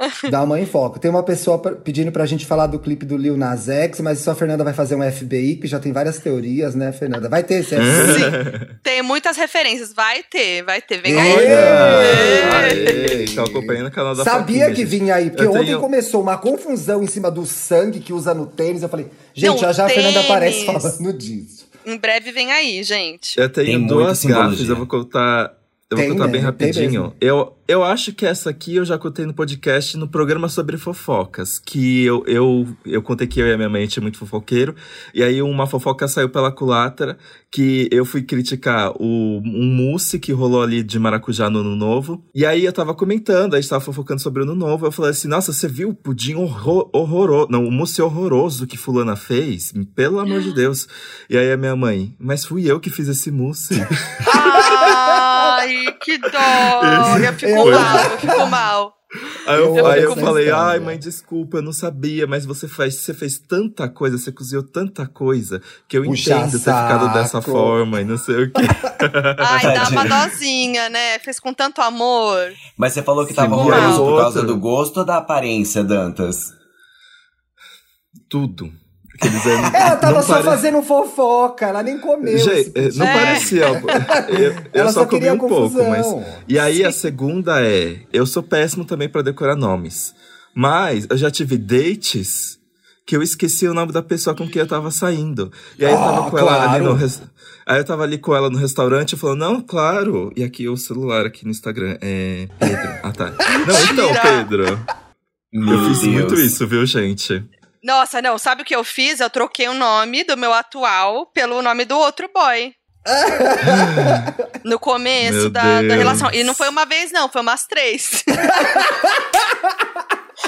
Dá uma em foco. Tem uma pessoa pedindo pra gente falar do clipe do Lil Nas X, mas só a Fernanda vai fazer um FBI, que já tem várias teorias, né, Fernanda? Vai ter esse FBI. Sim. Tem muitas referências. Vai ter, vai ter. Vem aí. Aê, tô acompanhando o canal da Sabia Foquinha, que gente. vinha aí, porque Eu ontem tenho- começou uma confusão em cima do sangue que usa no tênis. Eu falei, gente, Não, já já a Fernanda aparece falando disso. Em breve vem aí, gente. Eu tenho Tem duas gafes, eu vou contar. Eu vou Tem, contar né? bem rapidinho. Eu, eu acho que essa aqui eu já contei no podcast, no programa sobre fofocas. Que eu, eu, eu contei que eu e a minha mãe a gente é muito fofoqueiro. E aí uma fofoca saiu pela culatra que eu fui criticar o, um mousse que rolou ali de maracujá no Ano Novo. E aí eu tava comentando, a gente tava fofocando sobre o Ano Novo. Eu falei assim, nossa, você viu o pudim horror, horroroso? Não, o mousse horroroso que fulana fez? Pelo amor de Deus. E aí a minha mãe, mas fui eu que fiz esse mousse. Ai, que dó. Eu fico Eu- mal, eu fico mal. Aí eu, Eu aí eu falei, história. ai, mãe, desculpa, eu não sabia, mas você faz, você fez tanta coisa, você cozinhou tanta coisa, que eu Puxa entendo ter ficado dessa saco. forma e não sei o quê. Ai, dá uma dosinha, né? Fez com tanto amor. Mas você falou que tava horroroso mal. por causa do gosto ou da aparência, Dantas? tudo. Eles, ela tava só pare... fazendo fofoca, ela nem comeu. Gente, não é. parecia. Eu, eu só, só comi um confusão. pouco, mas. E aí Sim. a segunda é: eu sou péssimo também para decorar nomes. Mas eu já tive dates que eu esqueci o nome da pessoa com quem eu tava saindo. E aí eu tava oh, com ela ali no. Aí eu tava ali com ela no restaurante e falou, não, claro. E aqui o celular aqui no Instagram é Pedro. Ah, tá. Não, então, Pedro. Meu eu fiz Deus. muito isso, viu, gente? Nossa, não, sabe o que eu fiz? Eu troquei o nome do meu atual pelo nome do outro boy. no começo da, da, relação. E não foi uma vez, não, foi umas três.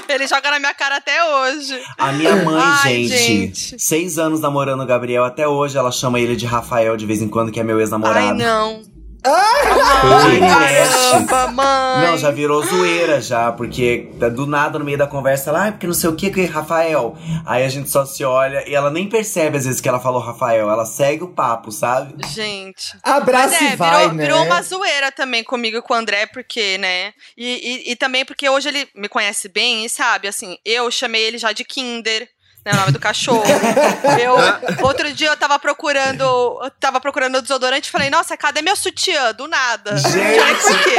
Ele joga na minha cara até hoje. A minha mãe, Ai, gente, gente, seis anos namorando o Gabriel, até hoje ela chama ele de Rafael de vez em quando, que é meu ex-namorado. Ai, não. Ai, caramba, mãe. Não, já virou zoeira já, porque do nada no meio da conversa ela, ah, porque não sei o que, que Rafael. Aí a gente só se olha e ela nem percebe às vezes que ela falou Rafael, ela segue o papo, sabe? Gente. Abraço Mas é, e vai, virou, né? virou uma zoeira também comigo e com o André, porque, né? E, e, e também porque hoje ele me conhece bem e sabe, assim, eu chamei ele já de Kinder né, o nome do cachorro. eu, outro dia eu tava procurando, eu tava procurando desodorante e falei, nossa, cadê meu sutiã? Do nada. Gente!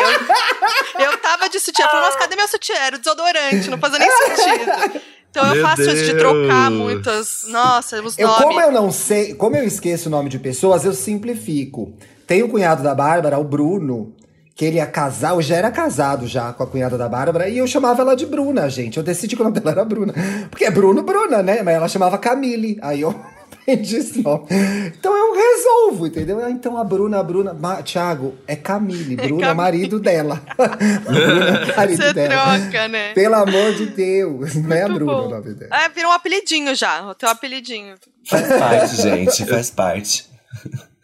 Eu, eu tava de sutiã, falei, nossa, cadê meu sutiã? Era o desodorante, não fazia nem sentido. Então Meu eu faço Deus. isso de trocar muitas. Nossa, os eu, nomes. Como eu não sei, como eu esqueço o nome de pessoas, eu simplifico. Tem o cunhado da Bárbara, o Bruno, que ele ia casar, eu já era casado já com a cunhada da Bárbara, e eu chamava ela de Bruna, gente. Eu decidi que o nome dela era Bruna. Porque é Bruno, Bruna, né? Mas ela chamava Camille. Aí eu aprendi esse nome. Então eu resolvo, entendeu? Ah, então a Bruna, a Bruna. Ma, Tiago, é Camille. Bruna, é marido dela. Bruna, marido Você dela. troca, né? Pelo amor de Deus. Não é a Bruna o nome dela. É, virou um apelidinho já. O teu apelidinho. Faz parte, gente. Faz parte.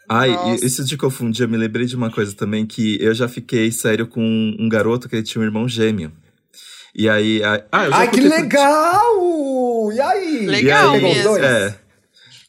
Ai, Nossa. isso de confundir, eu me lembrei de uma coisa também que eu já fiquei sério com um garoto que ele tinha um irmão gêmeo. E aí. ah, eu já Ai, que legal! E aí? Legal e aí, mesmo. É.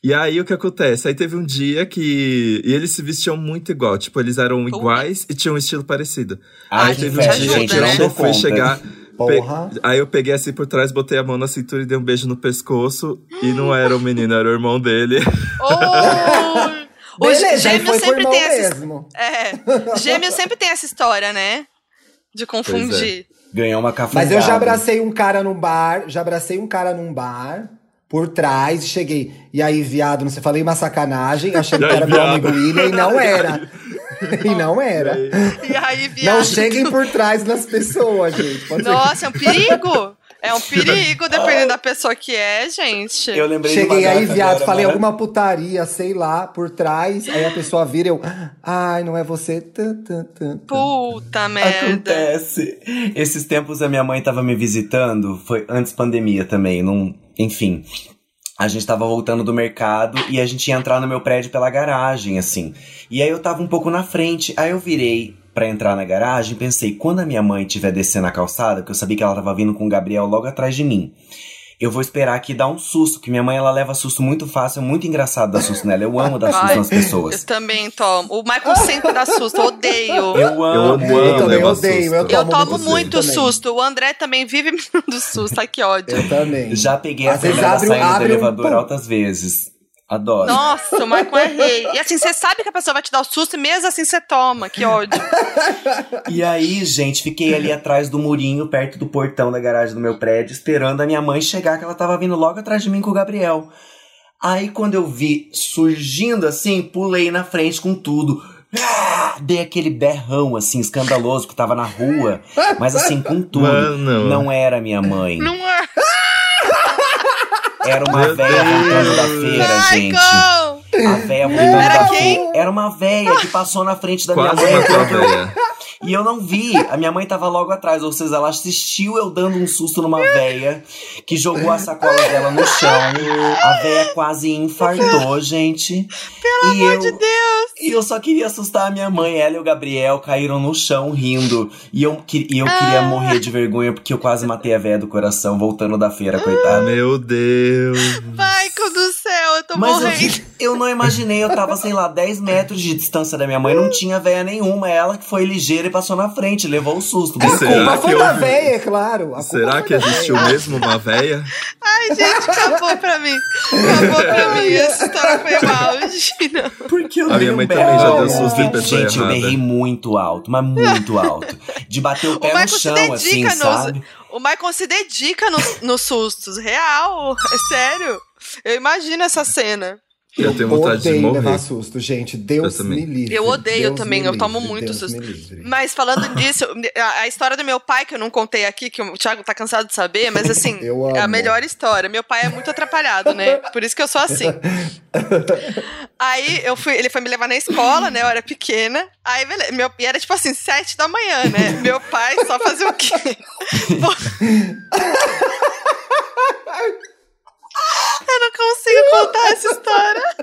E aí o que acontece? Aí teve um dia que. E eles se vestiam muito igual. Tipo, eles eram iguais e tinham um estilo parecido. Ai, aí teve um dia gente, que eu fui chegar. Porra. Aí eu peguei assim por trás, botei a mão na cintura e dei um beijo no pescoço. e não era o menino, era o irmão dele. Oh! Beleza, gêmeos sempre tem essa. Mesmo. É. Gêmeos sempre tem essa história, né? De confundir. É. Ganhou uma cafungada. Mas eu já abracei um cara num bar, já abracei um cara num bar por trás e cheguei. E aí, viado, não sei, falei uma sacanagem, achando que era meu amigo William e não era. e não era. E aí, viado. Não cheguem por trás das pessoas, gente. Pode Nossa, é um perigo! É um perigo, dependendo da pessoa que é, gente. Eu lembrei Cheguei aí, viado, falei né? alguma putaria, sei lá, por trás. Aí a pessoa vira eu. Ai, não é você. Puta merda. Acontece. Esses tempos a minha mãe tava me visitando, foi antes pandemia também, não. Enfim. A gente tava voltando do mercado e a gente ia entrar no meu prédio pela garagem, assim. E aí eu tava um pouco na frente, aí eu virei para entrar na garagem, pensei, quando a minha mãe estiver descendo a calçada, que eu sabia que ela tava vindo com o Gabriel logo atrás de mim. Eu vou esperar aqui dar um susto, que minha mãe ela leva susto muito fácil, é muito engraçado dar susto nela. Eu amo dar susto Ai, nas pessoas. Eu também tomo. O Michael sempre dá susto, eu odeio. Eu amo, eu, eu também odeio. Eu, eu tomo muito susto. O André também vive me dando susto. Ai, que ódio. Eu também. Já peguei a primeira saindo do elevador um... altas vezes. Adoro. Nossa, o Michael é rei. E assim, você sabe que a pessoa vai te dar o susto e mesmo assim você toma. Que ódio. e aí, gente, fiquei ali atrás do murinho, perto do portão da garagem do meu prédio, esperando a minha mãe chegar, que ela tava vindo logo atrás de mim com o Gabriel. Aí, quando eu vi surgindo assim, pulei na frente com tudo. Ah, dei aquele berrão, assim, escandaloso que tava na rua. Mas assim, com tudo. Mano. Não era minha mãe. Não é. Era uma véia voltando da feira, gente. A véia voltando da feira. Era uma véia que passou na frente da Quase minha mãe. E eu não vi. A minha mãe tava logo atrás, ou seja, ela assistiu eu dando um susto numa véia que jogou a sacola dela no chão. A véia quase infartou, gente. Pelo e amor eu, de Deus! E eu só queria assustar a minha mãe. Ela e o Gabriel caíram no chão rindo. E eu, e eu queria ah. morrer de vergonha porque eu quase matei a véia do coração voltando da feira, coitada. Meu Deus! Tô Mas morrendo. eu, eu não imaginei, eu tava, sei lá, 10 metros de distância da minha mãe, não tinha véia nenhuma. Ela que foi ligeira e passou na frente, levou o susto. A Será culpa que foi da houve- véia, é claro. A Será que da existiu véia. mesmo uma véia? Ai, gente, acabou pra mim. Acabou pra mim. Essa história foi mal, Gina. Porque eu A minha um mãe berro. também já deu susto em pessoa Gente, eu errada. berrei muito alto, mas muito alto. De bater o O pé no Michael se chão, assim, dedica sabe? nos. O Michael se dedica nos, nos sustos. Real. É sério. Eu imagino essa cena. Eu tenho vontade de odeio levar morrer. susto, gente. Deus Eu me livre. Eu odeio Deus também, eu tomo livre, muito Deus susto. Mas falando disso, a, a história do meu pai, que eu não contei aqui, que o Thiago tá cansado de saber, mas assim, Eu é a melhor história. Meu pai é muito atrapalhado, né? Por isso que eu sou assim. Aí eu fui, ele foi me levar na escola, né? Eu era pequena. Aí, beleza, meu, e era tipo assim, sete da manhã, né? Meu pai só fazia o quê? Eu não consigo contar essa história.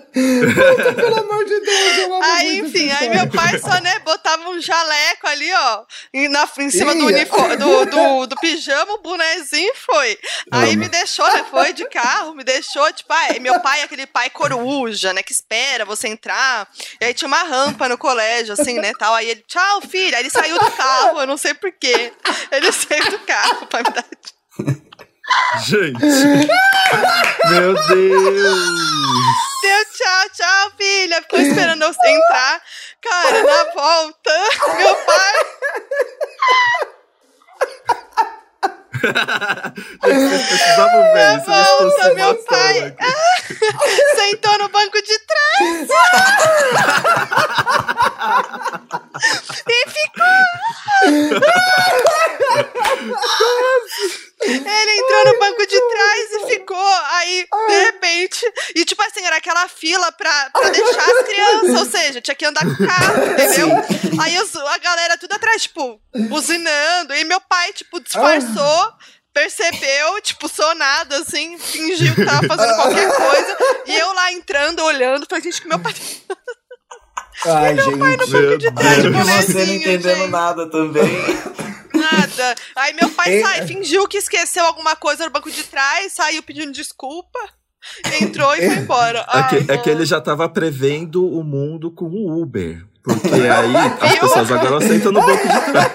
Pelo amor de Deus, eu amo Aí, enfim, aí meu pai só, né, botava um jaleco ali, ó, em, na, em cima do uniforme, do, do, do pijama, o bonezinho foi. Aí me deixou, né, foi de carro, me deixou, tipo, ai, meu pai é aquele pai coruja, né, que espera você entrar. E aí tinha uma rampa no colégio, assim, né, tal. Aí ele, tchau, filho. Aí ele saiu do carro, eu não sei porquê. Ele saiu do carro pra me dar... Gente. Meu Deus. Deu tchau, tchau, filha. Ficou esperando eu entrar. Cara, na volta, meu pai Vocês precisavam ver isso. estou volta, meu pai. sentou no banco de trás. e ficou. Ele entrou no banco de trás e ficou. Aí, de repente. E tipo assim, era aquela fila pra, pra deixar as crianças. Ou seja, tinha que andar com o carro, entendeu? Aí os- a galera tudo atrás, tipo, buzinando. E meu pai, tipo, disfarçou. Percebeu, tipo, sonado, assim, fingiu que tava fazendo qualquer coisa. E eu lá entrando, olhando, falei, gente, que meu pai Ai, gente. Meu de trás de Deus. E você não entendendo gente. nada também. Nada. Aí meu pai sai, fingiu que esqueceu alguma coisa no banco de trás, saiu pedindo desculpa, entrou e foi embora. É Ai, que, é que ele já tava prevendo o mundo com o Uber. Porque aí as pessoas agora sentam no banco de trás.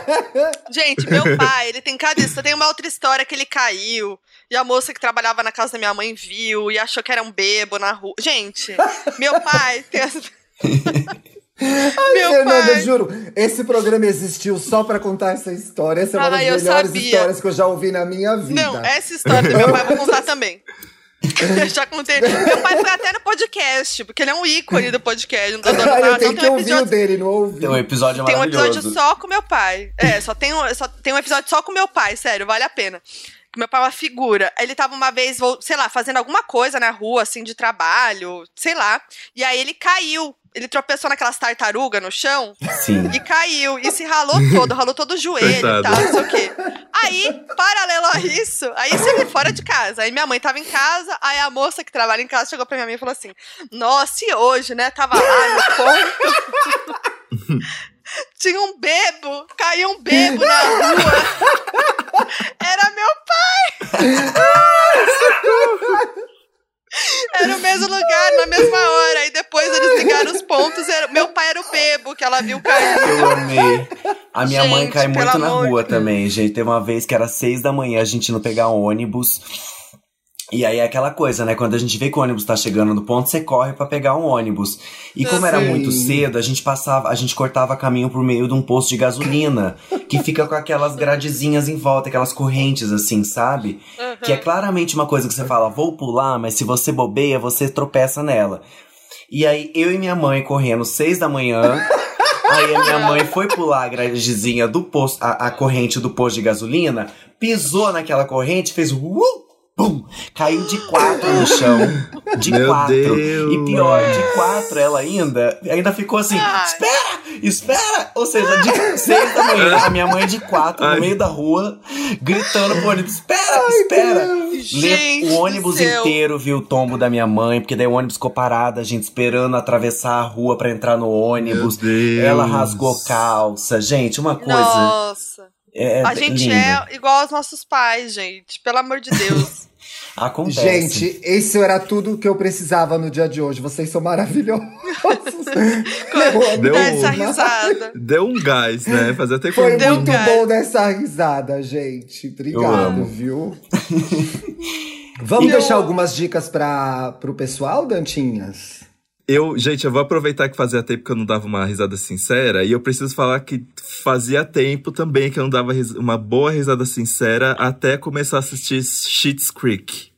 Gente, meu pai, ele tem cada isso. Tem uma outra história que ele caiu. E a moça que trabalhava na casa da minha mãe viu e achou que era um bebo na rua. Gente, meu pai tem as... meu Fernanda, pai. juro, esse programa existiu só pra contar essa história. Essa é uma Ah, das melhores sabia. histórias que eu já ouvi na minha vida. Não, essa história do meu pai eu vou contar também. Eu já contei. Meu pai foi até no podcast, porque ele é um ícone do podcast. Não tô dando eu nada. tenho Não, que tem um ouvir o episódio dele, não ouvi. Tem um episódio Tem um episódio só com meu pai. É, só tem, um, só tem um episódio só com meu pai, sério, vale a pena. Meu pai é uma figura. Ele tava uma vez, sei lá, fazendo alguma coisa na rua, assim, de trabalho, sei lá. E aí ele caiu. Ele tropeçou naquelas tartarugas no chão Sim. e caiu. E se ralou todo, ralou todo o joelho e Coitado. tal, não sei o quê. Aí, paralelo a isso, aí você vê fora de casa. Aí minha mãe tava em casa, aí a moça que trabalha em casa chegou pra minha mãe e falou assim: Nossa, e hoje, né? Tava lá no ponto. Tinha um bebo, caiu um bebo na rua. Era meu pai. Era o mesmo lugar, na mesma hora. Aí depois eles ligaram os pontos. Era... Meu pai era o bebo que ela viu cair. Eu amei. A minha mãe Gente, cai pelo muito na rua de também, gente. Teve uma vez que era seis da manhã, a gente não pegar ônibus. E aí é aquela coisa, né? Quando a gente vê que o ônibus tá chegando no ponto, você corre pra pegar um ônibus. E como era Sim. muito cedo, a gente passava, a gente cortava caminho por meio de um posto de gasolina, que fica com aquelas gradezinhas em volta, aquelas correntes assim, sabe? Que é claramente uma coisa que você fala, vou pular, mas se você bobeia, você tropeça nela. E aí eu e minha mãe correndo seis da manhã. Aí a minha mãe foi pular a gradezinha do posto, a, a corrente do posto de gasolina, pisou naquela corrente, fez uh, pum, caiu de quatro no chão. De Meu quatro. Deus. E pior, de quatro ela ainda, ainda ficou assim, Ai. espera, espera! Ou seja, de seis da manhã, a minha mãe de quatro, Ai. no meio da rua, gritando pro ônibus, espera, espera! Le- Gente o ônibus inteiro viu o tombo da minha mãe, porque daí o ônibus ficou parado, a gente esperando atravessar a rua pra entrar no ônibus. Ela rasgou calça. Gente, uma coisa. Nossa. É, A gente linda. é igual aos nossos pais, gente. Pelo amor de Deus. Acontece. Gente, isso era tudo que eu precisava no dia de hoje. Vocês são maravilhosos. Deu essa um- risada. Deu um gás, né? Fazia tempo que Foi eu Deu muito cara. bom dessa risada, gente. Obrigado, viu? Vamos Eu- deixar algumas dicas para o pessoal, Dantinhas? Eu, gente, eu vou aproveitar que fazia tempo que eu não dava uma risada sincera e eu preciso falar que fazia tempo também que eu não dava uma boa risada sincera até começar a assistir Schitt's Creek.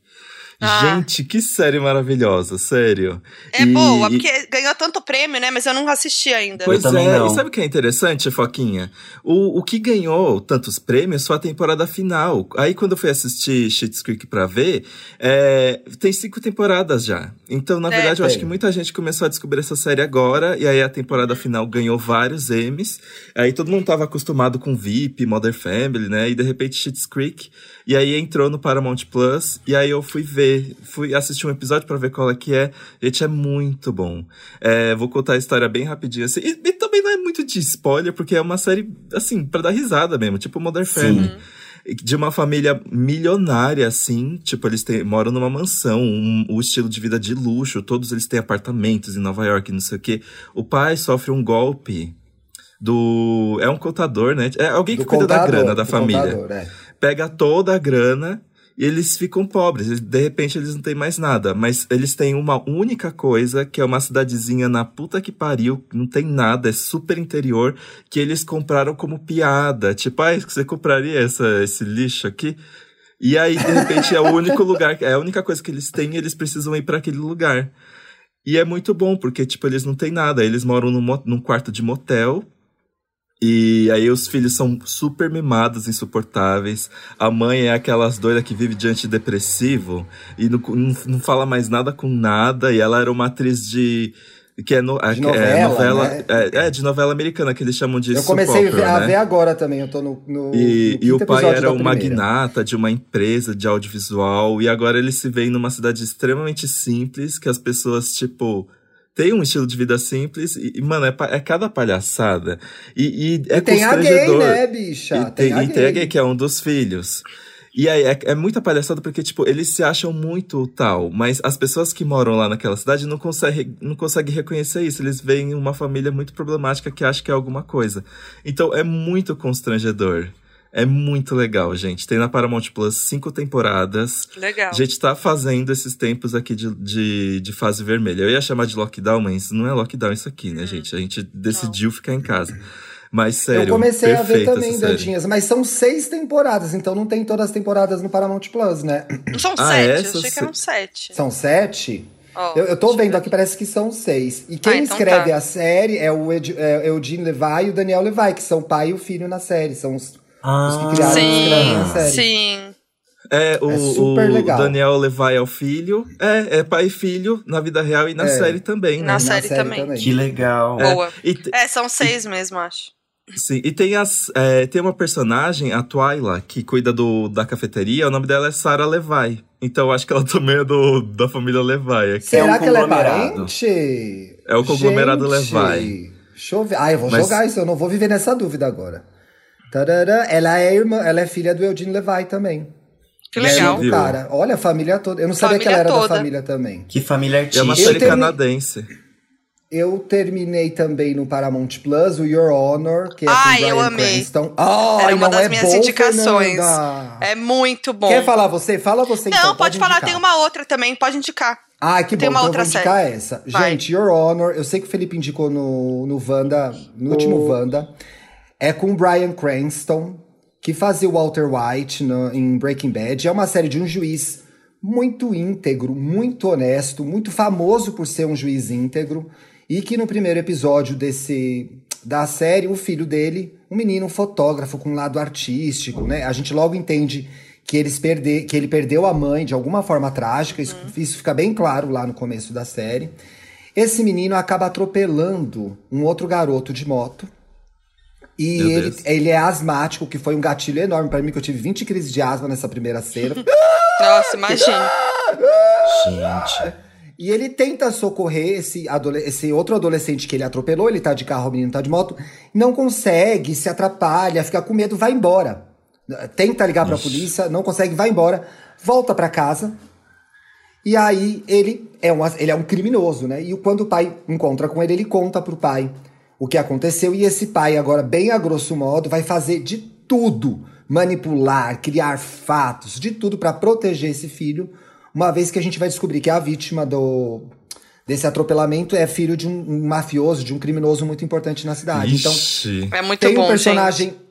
Ah. Gente, que série maravilhosa, sério. É E- boa, e- porque ganhou tanto prêmio, né? Mas eu não assisti ainda. Pois é, não. e sabe o que é interessante, Foquinha? O, o que ganhou tantos prêmios foi a temporada final. Aí quando eu fui assistir Schitt's Creek pra ver, é, tem cinco temporadas já. Então, na É. verdade, eu acho que muita gente começou a descobrir essa série agora, e aí a temporada final ganhou vários Emmys. Aí todo mundo tava acostumado com VIP, Mother Family, né? E de repente Schitt's Creek. E aí entrou no Paramount Plus, e aí eu fui ver, fui assistir um episódio pra ver qual é que é. Gente, é muito bom. É, vou contar a história bem rapidinho. Assim, e, e também não é muito de spoiler, porque é uma série, assim, pra dar risada mesmo, tipo Modern Sim. Family. De uma família milionária, assim, tipo, eles têm- moram numa mansão, um, o estilo de vida de luxo, todos eles têm apartamentos em Nova York, não sei o quê. O pai sofre um golpe do. É um contador, né? É alguém que Do cuida da contador, grana da família contador, é. Pega toda a grana e eles ficam pobres. De repente eles não têm mais nada. Mas eles têm uma única coisa, que é uma cidadezinha na puta que pariu, não tem nada, é super interior, que eles compraram como piada. Tipo, ah, você compraria essa, esse lixo aqui? E aí, de repente, é o único lugar, é a única coisa que eles têm e eles precisam ir pra aquele lugar. E é muito bom, porque, tipo, eles não têm nada. Eles moram num, num quarto de motel. E aí os filhos são super mimados, insuportáveis. A mãe é aquelas doidas que vive de antidepressivo e não, não, não fala mais nada com nada. E ela era uma atriz de. Que é, no, De que novela, é novela. né? É, é, de novela americana, que eles chamam de Eu comecei a ver, opera, a né? ver agora também, eu tô no, no, E, no e o pai era um magnata de uma empresa de audiovisual. E agora eles se veem numa cidade extremamente simples, que as pessoas, tipo, têm um estilo de vida simples. E, mano, é, é cada palhaçada. E, e é E tem a gay, né, bicha? E tem, e tem a gay, que é um dos filhos. E aí, é, é muita palhaçada porque, tipo, eles se acham muito tal, mas as pessoas que moram lá naquela cidade não conseguem, não conseguem reconhecer isso. Eles veem uma família muito problemática que acha que é alguma coisa. Então, é muito constrangedor. É muito legal, gente. Tem na Paramount Plus cinco temporadas. Legal. A gente tá fazendo esses tempos aqui de, de, de fase vermelha. Eu ia chamar de lockdown, mas não é lockdown isso aqui, né, gente? A gente decidiu ficar em casa. Mas sério, Eu comecei a ver também. Dantinhas, mas são seis temporadas, então não tem todas as temporadas no Paramount Plus, né? Não são Ah, sete, essa eu achei que se- eram sete. São sete? Ó, Eu, eu tô vendo ver aqui, parece que são seis. E quem Ah, então escreve tá. a série é o Ed, é, Eugene Levi e o Daniel Levi, que são o pai e o filho na série. São os, Ah, Os que criaram Sim, a série. sim. É, o, É super o legal. Daniel Levi é o filho. É, é pai e filho na vida real e na É. série também, né? Na série também. que legal. É, Boa. E, te- É, são seis mesmo, acho. sim, e tem, as, é, tem uma personagem, a Twyla, que cuida do, da cafeteria. O nome dela é Sarah Levi. Então eu acho que ela também é do, da família Levi. aqui. Será um que ela é parente? É o conglomerado Gente, Levi. Deixa eu ver. Ah, eu vou Mas- jogar isso, eu não vou viver nessa dúvida agora. Tarará, ela é irmã, ela é filha do Eugene Levi também. Que legal. Viu? Cara, olha a família toda. Eu não sabia que ela era toda. da família também. Que família É artística. uma Eu série termi- canadense. Eu terminei também no Paramount Plus o Your Honor, que é Ai, com o eu Bryan amei. Cranston. Ai, Era uma não das é minhas bom, indicações. Fernanda? É muito bom. Quer falar você? Fala você Não, então. pode, falar, indicar. tem uma outra também, pode indicar. Ah, que Tem bom, uma então outra eu vou indicar essa. Vai. Gente, Your Honor, eu sei que o Felipe indicou no, no Wanda, no último Wanda. É com o Bryan Cranston, que fazia o Walter White no- em Breaking Bad. É uma série de um juiz muito íntegro, muito honesto, muito famoso por ser um juiz íntegro. E que no primeiro episódio desse da série, o filho dele, um menino fotógrafo com um lado artístico, né? A gente logo entende que, eles perde, que ele perdeu a mãe de alguma forma trágica, isso, isso fica bem claro lá no começo da série. Esse menino acaba atropelando um outro garoto de moto. E Meu ele, Deus. ele é asmático, que foi um gatilho enorme pra mim, que eu tive 20 crises de asma nessa primeira cena. Nossa, imagina. Gente. E ele tenta socorrer esse, esse outro adolescente que ele atropelou, ele tá de carro, o menino tá de moto, não consegue, se atrapalha, fica com medo, vai embora. Tenta ligar pra polícia, não consegue, vai embora. volta para casa. E aí ele é, um, ele é um criminoso, né? E quando o pai encontra com ele, ele conta pro pai o que aconteceu. E esse pai, agora, bem a grosso modo, vai fazer de tudo manipular, criar fatos, de tudo para proteger esse filho, uma vez que a gente vai descobrir que a vítima do desse atropelamento é filho de um, um mafioso, de um criminoso muito importante na cidade. Ixi. Então, É muito tem bom, um personagem gente.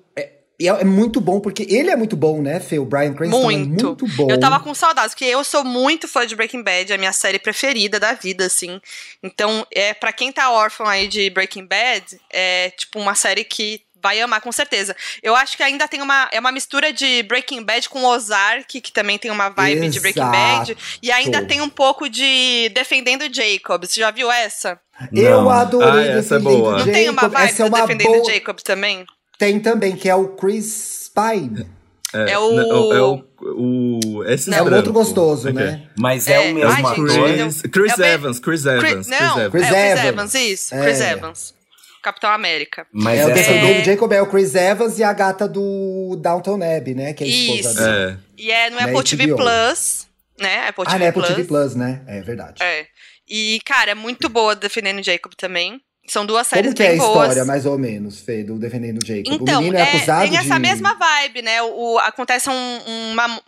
É, e é, é muito bom porque ele é muito bom, né, Fê? O Brian Cranston Muito. é muito bom. Eu tava com saudades, porque eu sou muito fã de Breaking Bad, é a minha série preferida da vida, assim. Então, é para quem tá órfão aí de Breaking Bad, é tipo uma série que vai amar com certeza. Eu acho que ainda tem uma é uma mistura de Breaking Bad com Ozark, que também tem uma vibe de Breaking Bad, e ainda Exato. tem um pouco de Defendendo Jacob. Você já viu essa? Eu Não. adorei Ah, essa é boa. Não tem uma vibe Essa é uma Defendendo boa... Jacob também? Tem também, que é o Chris Pine. É o- não, É o. o esse É um outro gostoso, Ok. né? Mas é, É, o mesmo ai, gente, ator. Chris, Chris É o Evans, Chris Evans. Chris, não, Chris é Evans. o Chris Evans. Isso. Chris É. Evans. Capitão América. Mas é o É. Jacob é o Chris Evans e a gata do Downton Abbey, né? Que é a esposa Isso. dele. É. E é no Na Apple TV HBO. Plus, né? Apple Ah, TV né? Apple Plus. TV Plus, né? É verdade. É. E, cara, é muito boa Defendendo Jacob também. São duas séries Como que é a bem boas. história, mais ou menos, Fê, do Defendendo Jacob? Então, o menino é, é, acusado tem essa de... mesma vibe, né? O, acontece um- uma,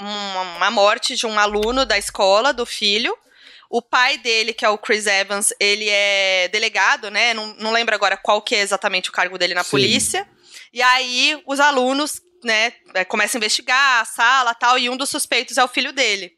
uma, morte de um aluno da escola, do filho. O pai dele, que é o Chris Evans, ele é delegado, né? Não, não lembro agora qual que é exatamente o cargo dele na Sim. polícia. E aí, os alunos, né, é, começam a investigar a sala e tal, e um dos suspeitos é o filho dele.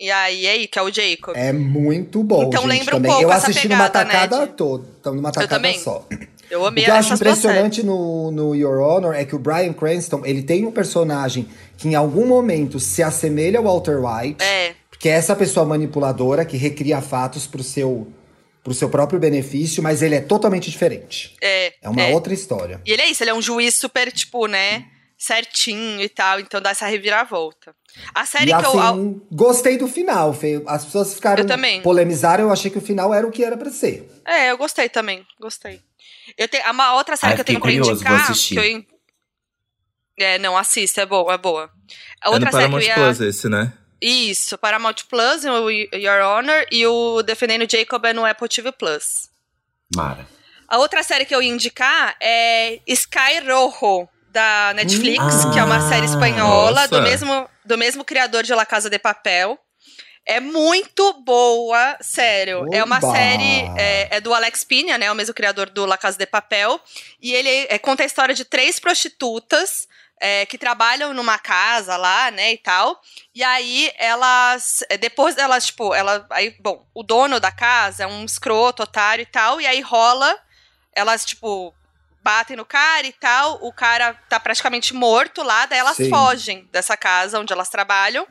E aí, aí, que é o Jacob. É muito bom, Então gente, lembra um também. pouco Eu assisti numa pegada, né, tacada de- toda, numa tacada também. só. Eu O amei que eu acho impressionante no, no Your Honor é que o Brian Cranston, ele tem um personagem que em algum momento se assemelha ao Walter White, É, que é essa pessoa manipuladora que recria fatos pro seu, pro seu próprio benefício, mas ele é totalmente diferente. é. É uma é. outra história. E ele é isso, ele é um juiz super, tipo, né, certinho e tal, então dá essa reviravolta. A série e que eu. assim, gostei do final, Fê. As pessoas ficaram Eu também. polemizaram, eu achei que o final era o que era pra ser. É, eu gostei também, gostei. Eu tenho uma outra série Ai, que eu tenho pra curioso, vou indicar. assistir. Que eu... É, não, assista, é boa, é boa. A É outra no série que Paramount eu ia. Plus esse, né? Isso, Paramount Plus, o Your Honor, e o Defendendo Jacob é no Apple TV Plus. Mara. A outra série que eu ia indicar é Sky Rojo, da Netflix, Hum. que é uma série espanhola do mesmo, do mesmo criador de La Casa de Papel. É muito boa, sério. É uma Oba! série. É, é do Alex Pina, né? O mesmo criador do La Casa de Papel. E ele é, conta a história de três prostitutas é, que trabalham numa casa lá, né? E tal. E aí elas. é, Depois elas, tipo, ela. Aí, bom, o dono da casa é um escroto, otário e tal. E aí rola. Elas, tipo, batem no cara e tal. O cara tá praticamente morto lá. Daí elas Sim. fogem dessa casa onde elas trabalham.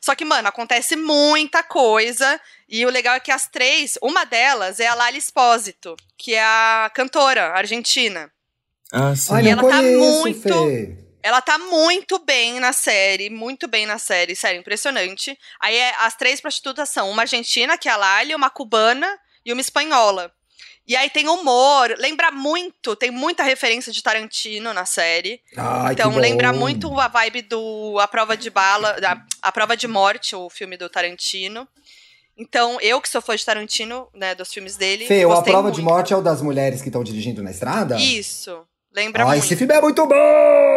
Só que, mano, acontece muita coisa. E o legal é que as três, uma delas é a Lali Espósito, que é a cantora argentina. Ah, sim. Ai, E ela tá conheço, muito- Fê. Ela tá muito bem na série, muito bem na série, sério, impressionante. Aí é- as três prostitutas são uma argentina, que é a Lali, uma cubana e uma espanhola. E aí tem humor, lembra muito, tem muita referência de Tarantino na série. Ai, então lembra muito a vibe do A Prova de Bala, da, A Prova de Morte, o filme do Tarantino. Então, eu que sou fã de Tarantino, né, dos filmes dele, Fê, a prova muito. de morte é o das mulheres que estão dirigindo na estrada? Isso, lembra Ah, muito. esse filme é muito bom!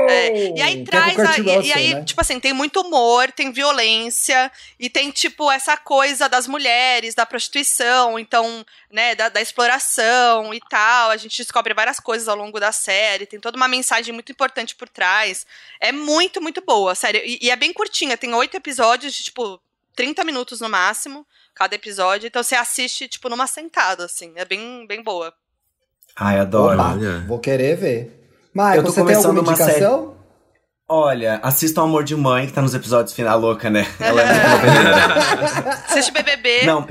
É, E aí com traz. a- e- e aí, né? tipo assim, tem muito humor, tem violência, e tem, tipo, essa coisa das mulheres, da prostituição, então, né, da, da exploração e tal. A gente descobre várias coisas ao longo da série, tem toda uma mensagem muito importante por trás. É muito, muito boa, sério. E, e é bem curtinha, tem oito episódios de, tipo, 30 minutos no máximo, cada episódio. Então você assiste, tipo, numa sentada, assim. É bem, bem boa. Ai, adoro. Opa, vou querer ver. Tô você tem alguma uma indicação? Olha, assistam Amor de Mãe, que tá nos episódios final louca, né? Ela é muito. Assiste BBB. Não,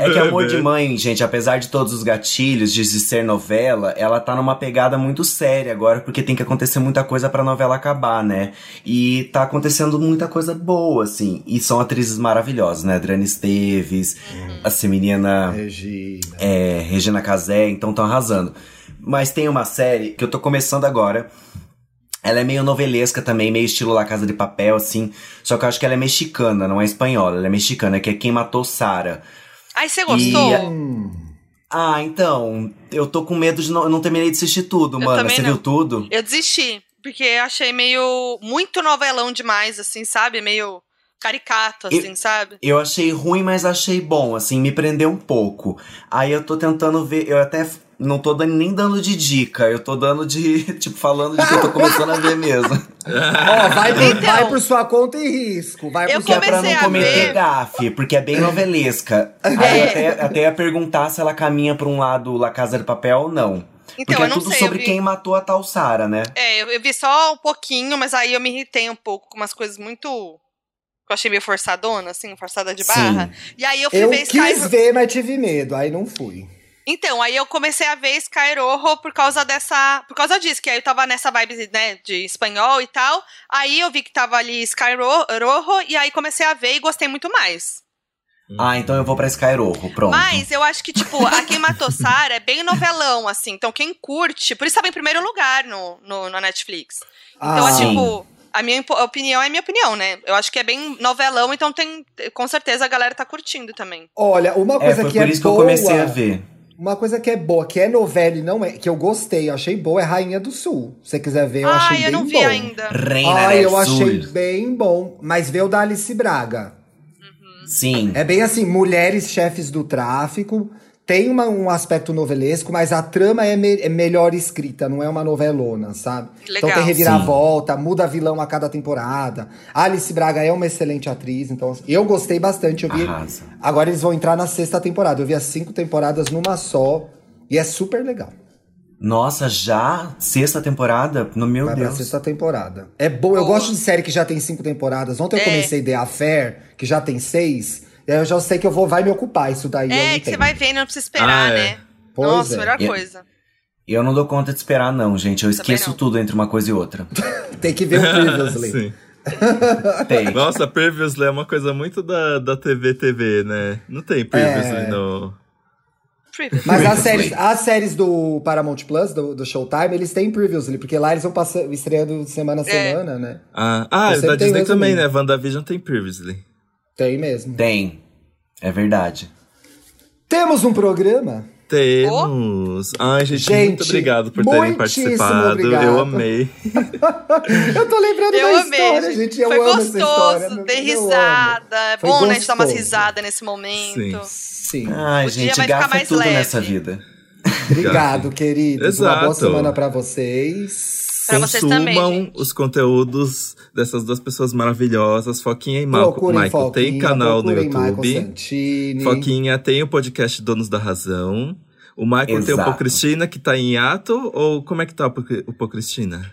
é que BBB. Amor de Mãe, gente, apesar de todos os gatilhos de ser novela, ela tá numa pegada muito séria agora, porque tem que acontecer muita coisa pra novela acabar, né? E tá acontecendo muita coisa boa, assim. E são atrizes maravilhosas, né? Adriana Esteves, essa menina Regina. é, Regina Casé, então estão arrasando. Mas tem uma série que eu tô começando agora, Ela é meio novelesca também, meio estilo La Casa de Papel, assim. Só que eu acho que ela é mexicana, não é espanhola. Ela é mexicana, que é Quem Matou Sara. Ai, você gostou? E... Ah, então, eu tô com medo de não. Eu não terminei de assistir tudo, eu mano. Você não. viu tudo? Eu desisti. Porque eu achei meio. Muito novelão demais, assim, sabe? Meio caricato, assim, eu, sabe? Eu achei ruim, mas achei bom, assim, me prendeu um pouco. Aí eu tô tentando ver. Eu até não tô nem dando de dica, eu tô dando de, tipo, falando de que eu tô começando a ver mesmo. Ó, oh, vai, então, vai por sua conta e risco. Vai eu por sua... é pra não cometer ver... gafe, porque é bem novelesca. É. Aí eu até, até ia perguntar se ela caminha pra um lado La Casa de Papel ou não. Então, Porque é tudo sei, sobre vi... quem matou a tal Sara, né? É, eu, eu, vi só um pouquinho, mas aí eu me irritei um pouco com umas coisas muito. Que eu achei meio forçadona, assim, forçada de barra. Sim. E aí eu fui eu ver Sky. Eu quis ver, mas tive medo, aí não fui. Então, aí eu comecei a ver Sky Rojo por causa dessa. Por causa disso, que aí eu tava nessa vibe, né, de espanhol e tal. Aí eu vi que tava ali Sky Rojo, e aí comecei a ver e gostei muito mais. Ah, então eu vou pra Sky Rojo, pronto. Mas eu acho que, tipo, a Quem Matou Sarah é bem novelão, assim. Então quem curte. Por isso tava em primeiro lugar no, no, no Netflix. Então, ah, é tipo. A minha opinião é minha opinião, né? Eu acho que é bem novelão, então tem. Com certeza a galera tá curtindo também. Olha, uma coisa é, foi que por é isso boa, que eu comecei a ver. Uma coisa que é boa, que é novela e não é, que eu gostei, eu achei boa, é Rainha do Sul. Se você quiser ver, eu Ai, achei eu bem não vi bom. ainda. Reina Ai, eu Sul. achei bem bom. Mas veio da Alice Braga. Sim. É bem assim, mulheres chefes do tráfico. Tem uma, um aspecto novelesco, mas a trama é, me, é, melhor escrita, não é uma novelona, sabe? Legal. Então tem reviravolta, Sim. muda vilão a cada temporada. Alice Braga é uma excelente atriz, então eu gostei bastante. Eu vi. Arrasa. Agora eles vão entrar na sexta temporada. Eu vi as cinco temporadas numa só e é super legal. Nossa, já? Sexta temporada? No meu Vai Deus. pra sexta temporada. É bom, eu gosto de série que já tem cinco temporadas. Ontem eu É. comecei The Affair, que já tem seis. E aí eu já sei que eu vou, vai me ocupar isso daí. É, que você vai vendo, não precisa esperar, Ah, é. né? Pois Nossa, é. melhor E- coisa. Eu não dou conta de esperar, não, gente. Eu Também esqueço não. tudo entre uma coisa e outra. Tem que ver o Previously. Sim. Tem. Nossa, Previously é uma coisa muito da, da TV TV, né? Não tem Previously É. no. Previously. Mas as séries, as séries do Paramount Plus, do, do Showtime, eles têm Previously, porque lá eles vão passando, estreando semana a É. semana, né? Ah, ah sempre da Disney também, resumido. né? WandaVision tem Previously. Tem mesmo. Tem. É verdade. Temos um programa. Temos. Ai, gente, Gente, muito obrigado por terem participado. obrigado. Eu amei. Eu tô lembrando Eu da amei, história, gente. Eu Foi amo gostoso, essa história. meu dei risada. É bom, né, a gente dar umas gostoso. risadas nesse momento. Sim. Sim. Ai, O dia gente, vai ficar gafa mais tudo leve. nessa vida. Obrigado, queridos. Uma boa semana pra vocês. Pra vocês também, Consumam os conteúdos dessas duas pessoas maravilhosas. Foquinha e Malco. Procurem Michael tem Foquinha, canal no YouTube. Foquinha tem o podcast Donos da Razão. O Michael tem o Exato. Pô Cristina, que tá em ato, ou como é que tá o Pô o Pô Cristina?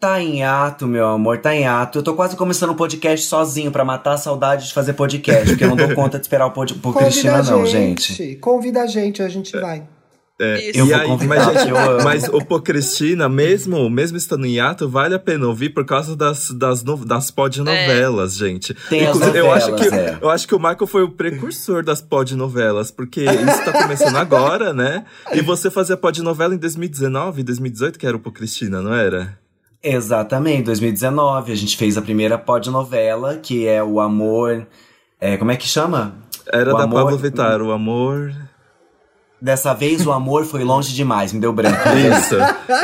Tá em ato, meu amor, tá em ato. Eu tô quase começando um podcast sozinho pra matar a saudade de fazer podcast, porque eu não dou conta de esperar o pod... por Convida Cristina, a não, gente. gente. Convida a gente, a gente vai. É. Eu e vou aí, convidar, mas, gente, mas o Pô Cristina, mesmo, mesmo estando em ato, vale a pena ouvir por causa das, das, no- das podnovelas, gente. Tem as Inclusive, eu, acho que, novelas, é. eu acho que o Michael foi o precursor das podnovelas, porque isso tá começando agora, né? E você fazia podnovela em 2019, 2018, que era o Pô Cristina, não era? Exatamente, 2019 a gente fez a primeira podnovela, que é o Amor. É, como é que chama? Era O da amor- Pablo Vittar, o amor. Dessa vez o amor foi longe demais, me deu branco. Isso.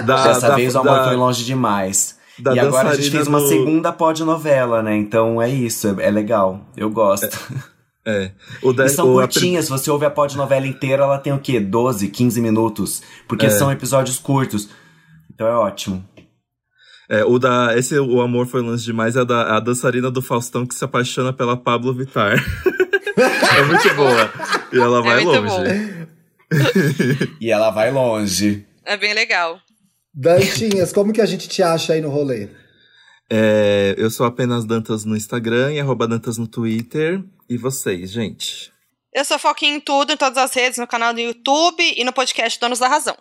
Da, Dessa da- vez o amor da- foi longe demais. da e agora a gente fez uma do- segunda podnovela, né? Então é isso, é, é legal. Eu gosto. É. O da, E são o- a curtinhas, se você ouve a podnovela inteira, ela tem o quê? 12, 15 minutos. Porque É. são episódios curtos. Então é ótimo. É, o da. Esse O Amor Foi Longe Demais é da a dançarina do Faustão que se apaixona pela Pablo Vittar. é muito boa. E ela vai É longe. E ela vai longe. É bem legal. Dantinhas, como que a gente te acha aí no rolê? É, eu sou apenas Dantas no Instagram e arroba Dantas no Twitter. E vocês, gente? Eu sou Foquinha em tudo, em todas as redes, no canal do YouTube e no podcast Donos da Razão.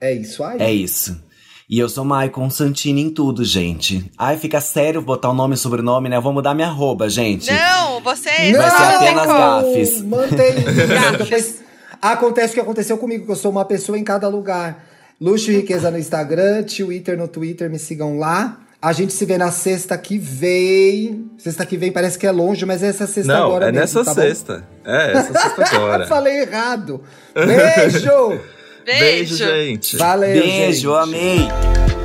É isso aí? É isso. E eu sou Maicon Santini em tudo, gente. Ai, fica sério botar o nome e sobrenome, né? Eu vou mudar minha arroba, gente. Não, você Vai ser não apenas gafes. Mantém. Gafes. Depois acontece o que aconteceu comigo, que eu sou uma pessoa em cada lugar. Luxo e Riqueza no Instagram, Twitter no Twitter, me sigam lá. A gente se vê na sexta que vem. Sexta que vem parece que é longe, mas é essa sexta Não, agora é mesmo, nessa tá bom? sexta. É, essa sexta agora. Falei errado. Beijo! Beijo. Beijo, gente. Valeu, Beijo, gente. amei.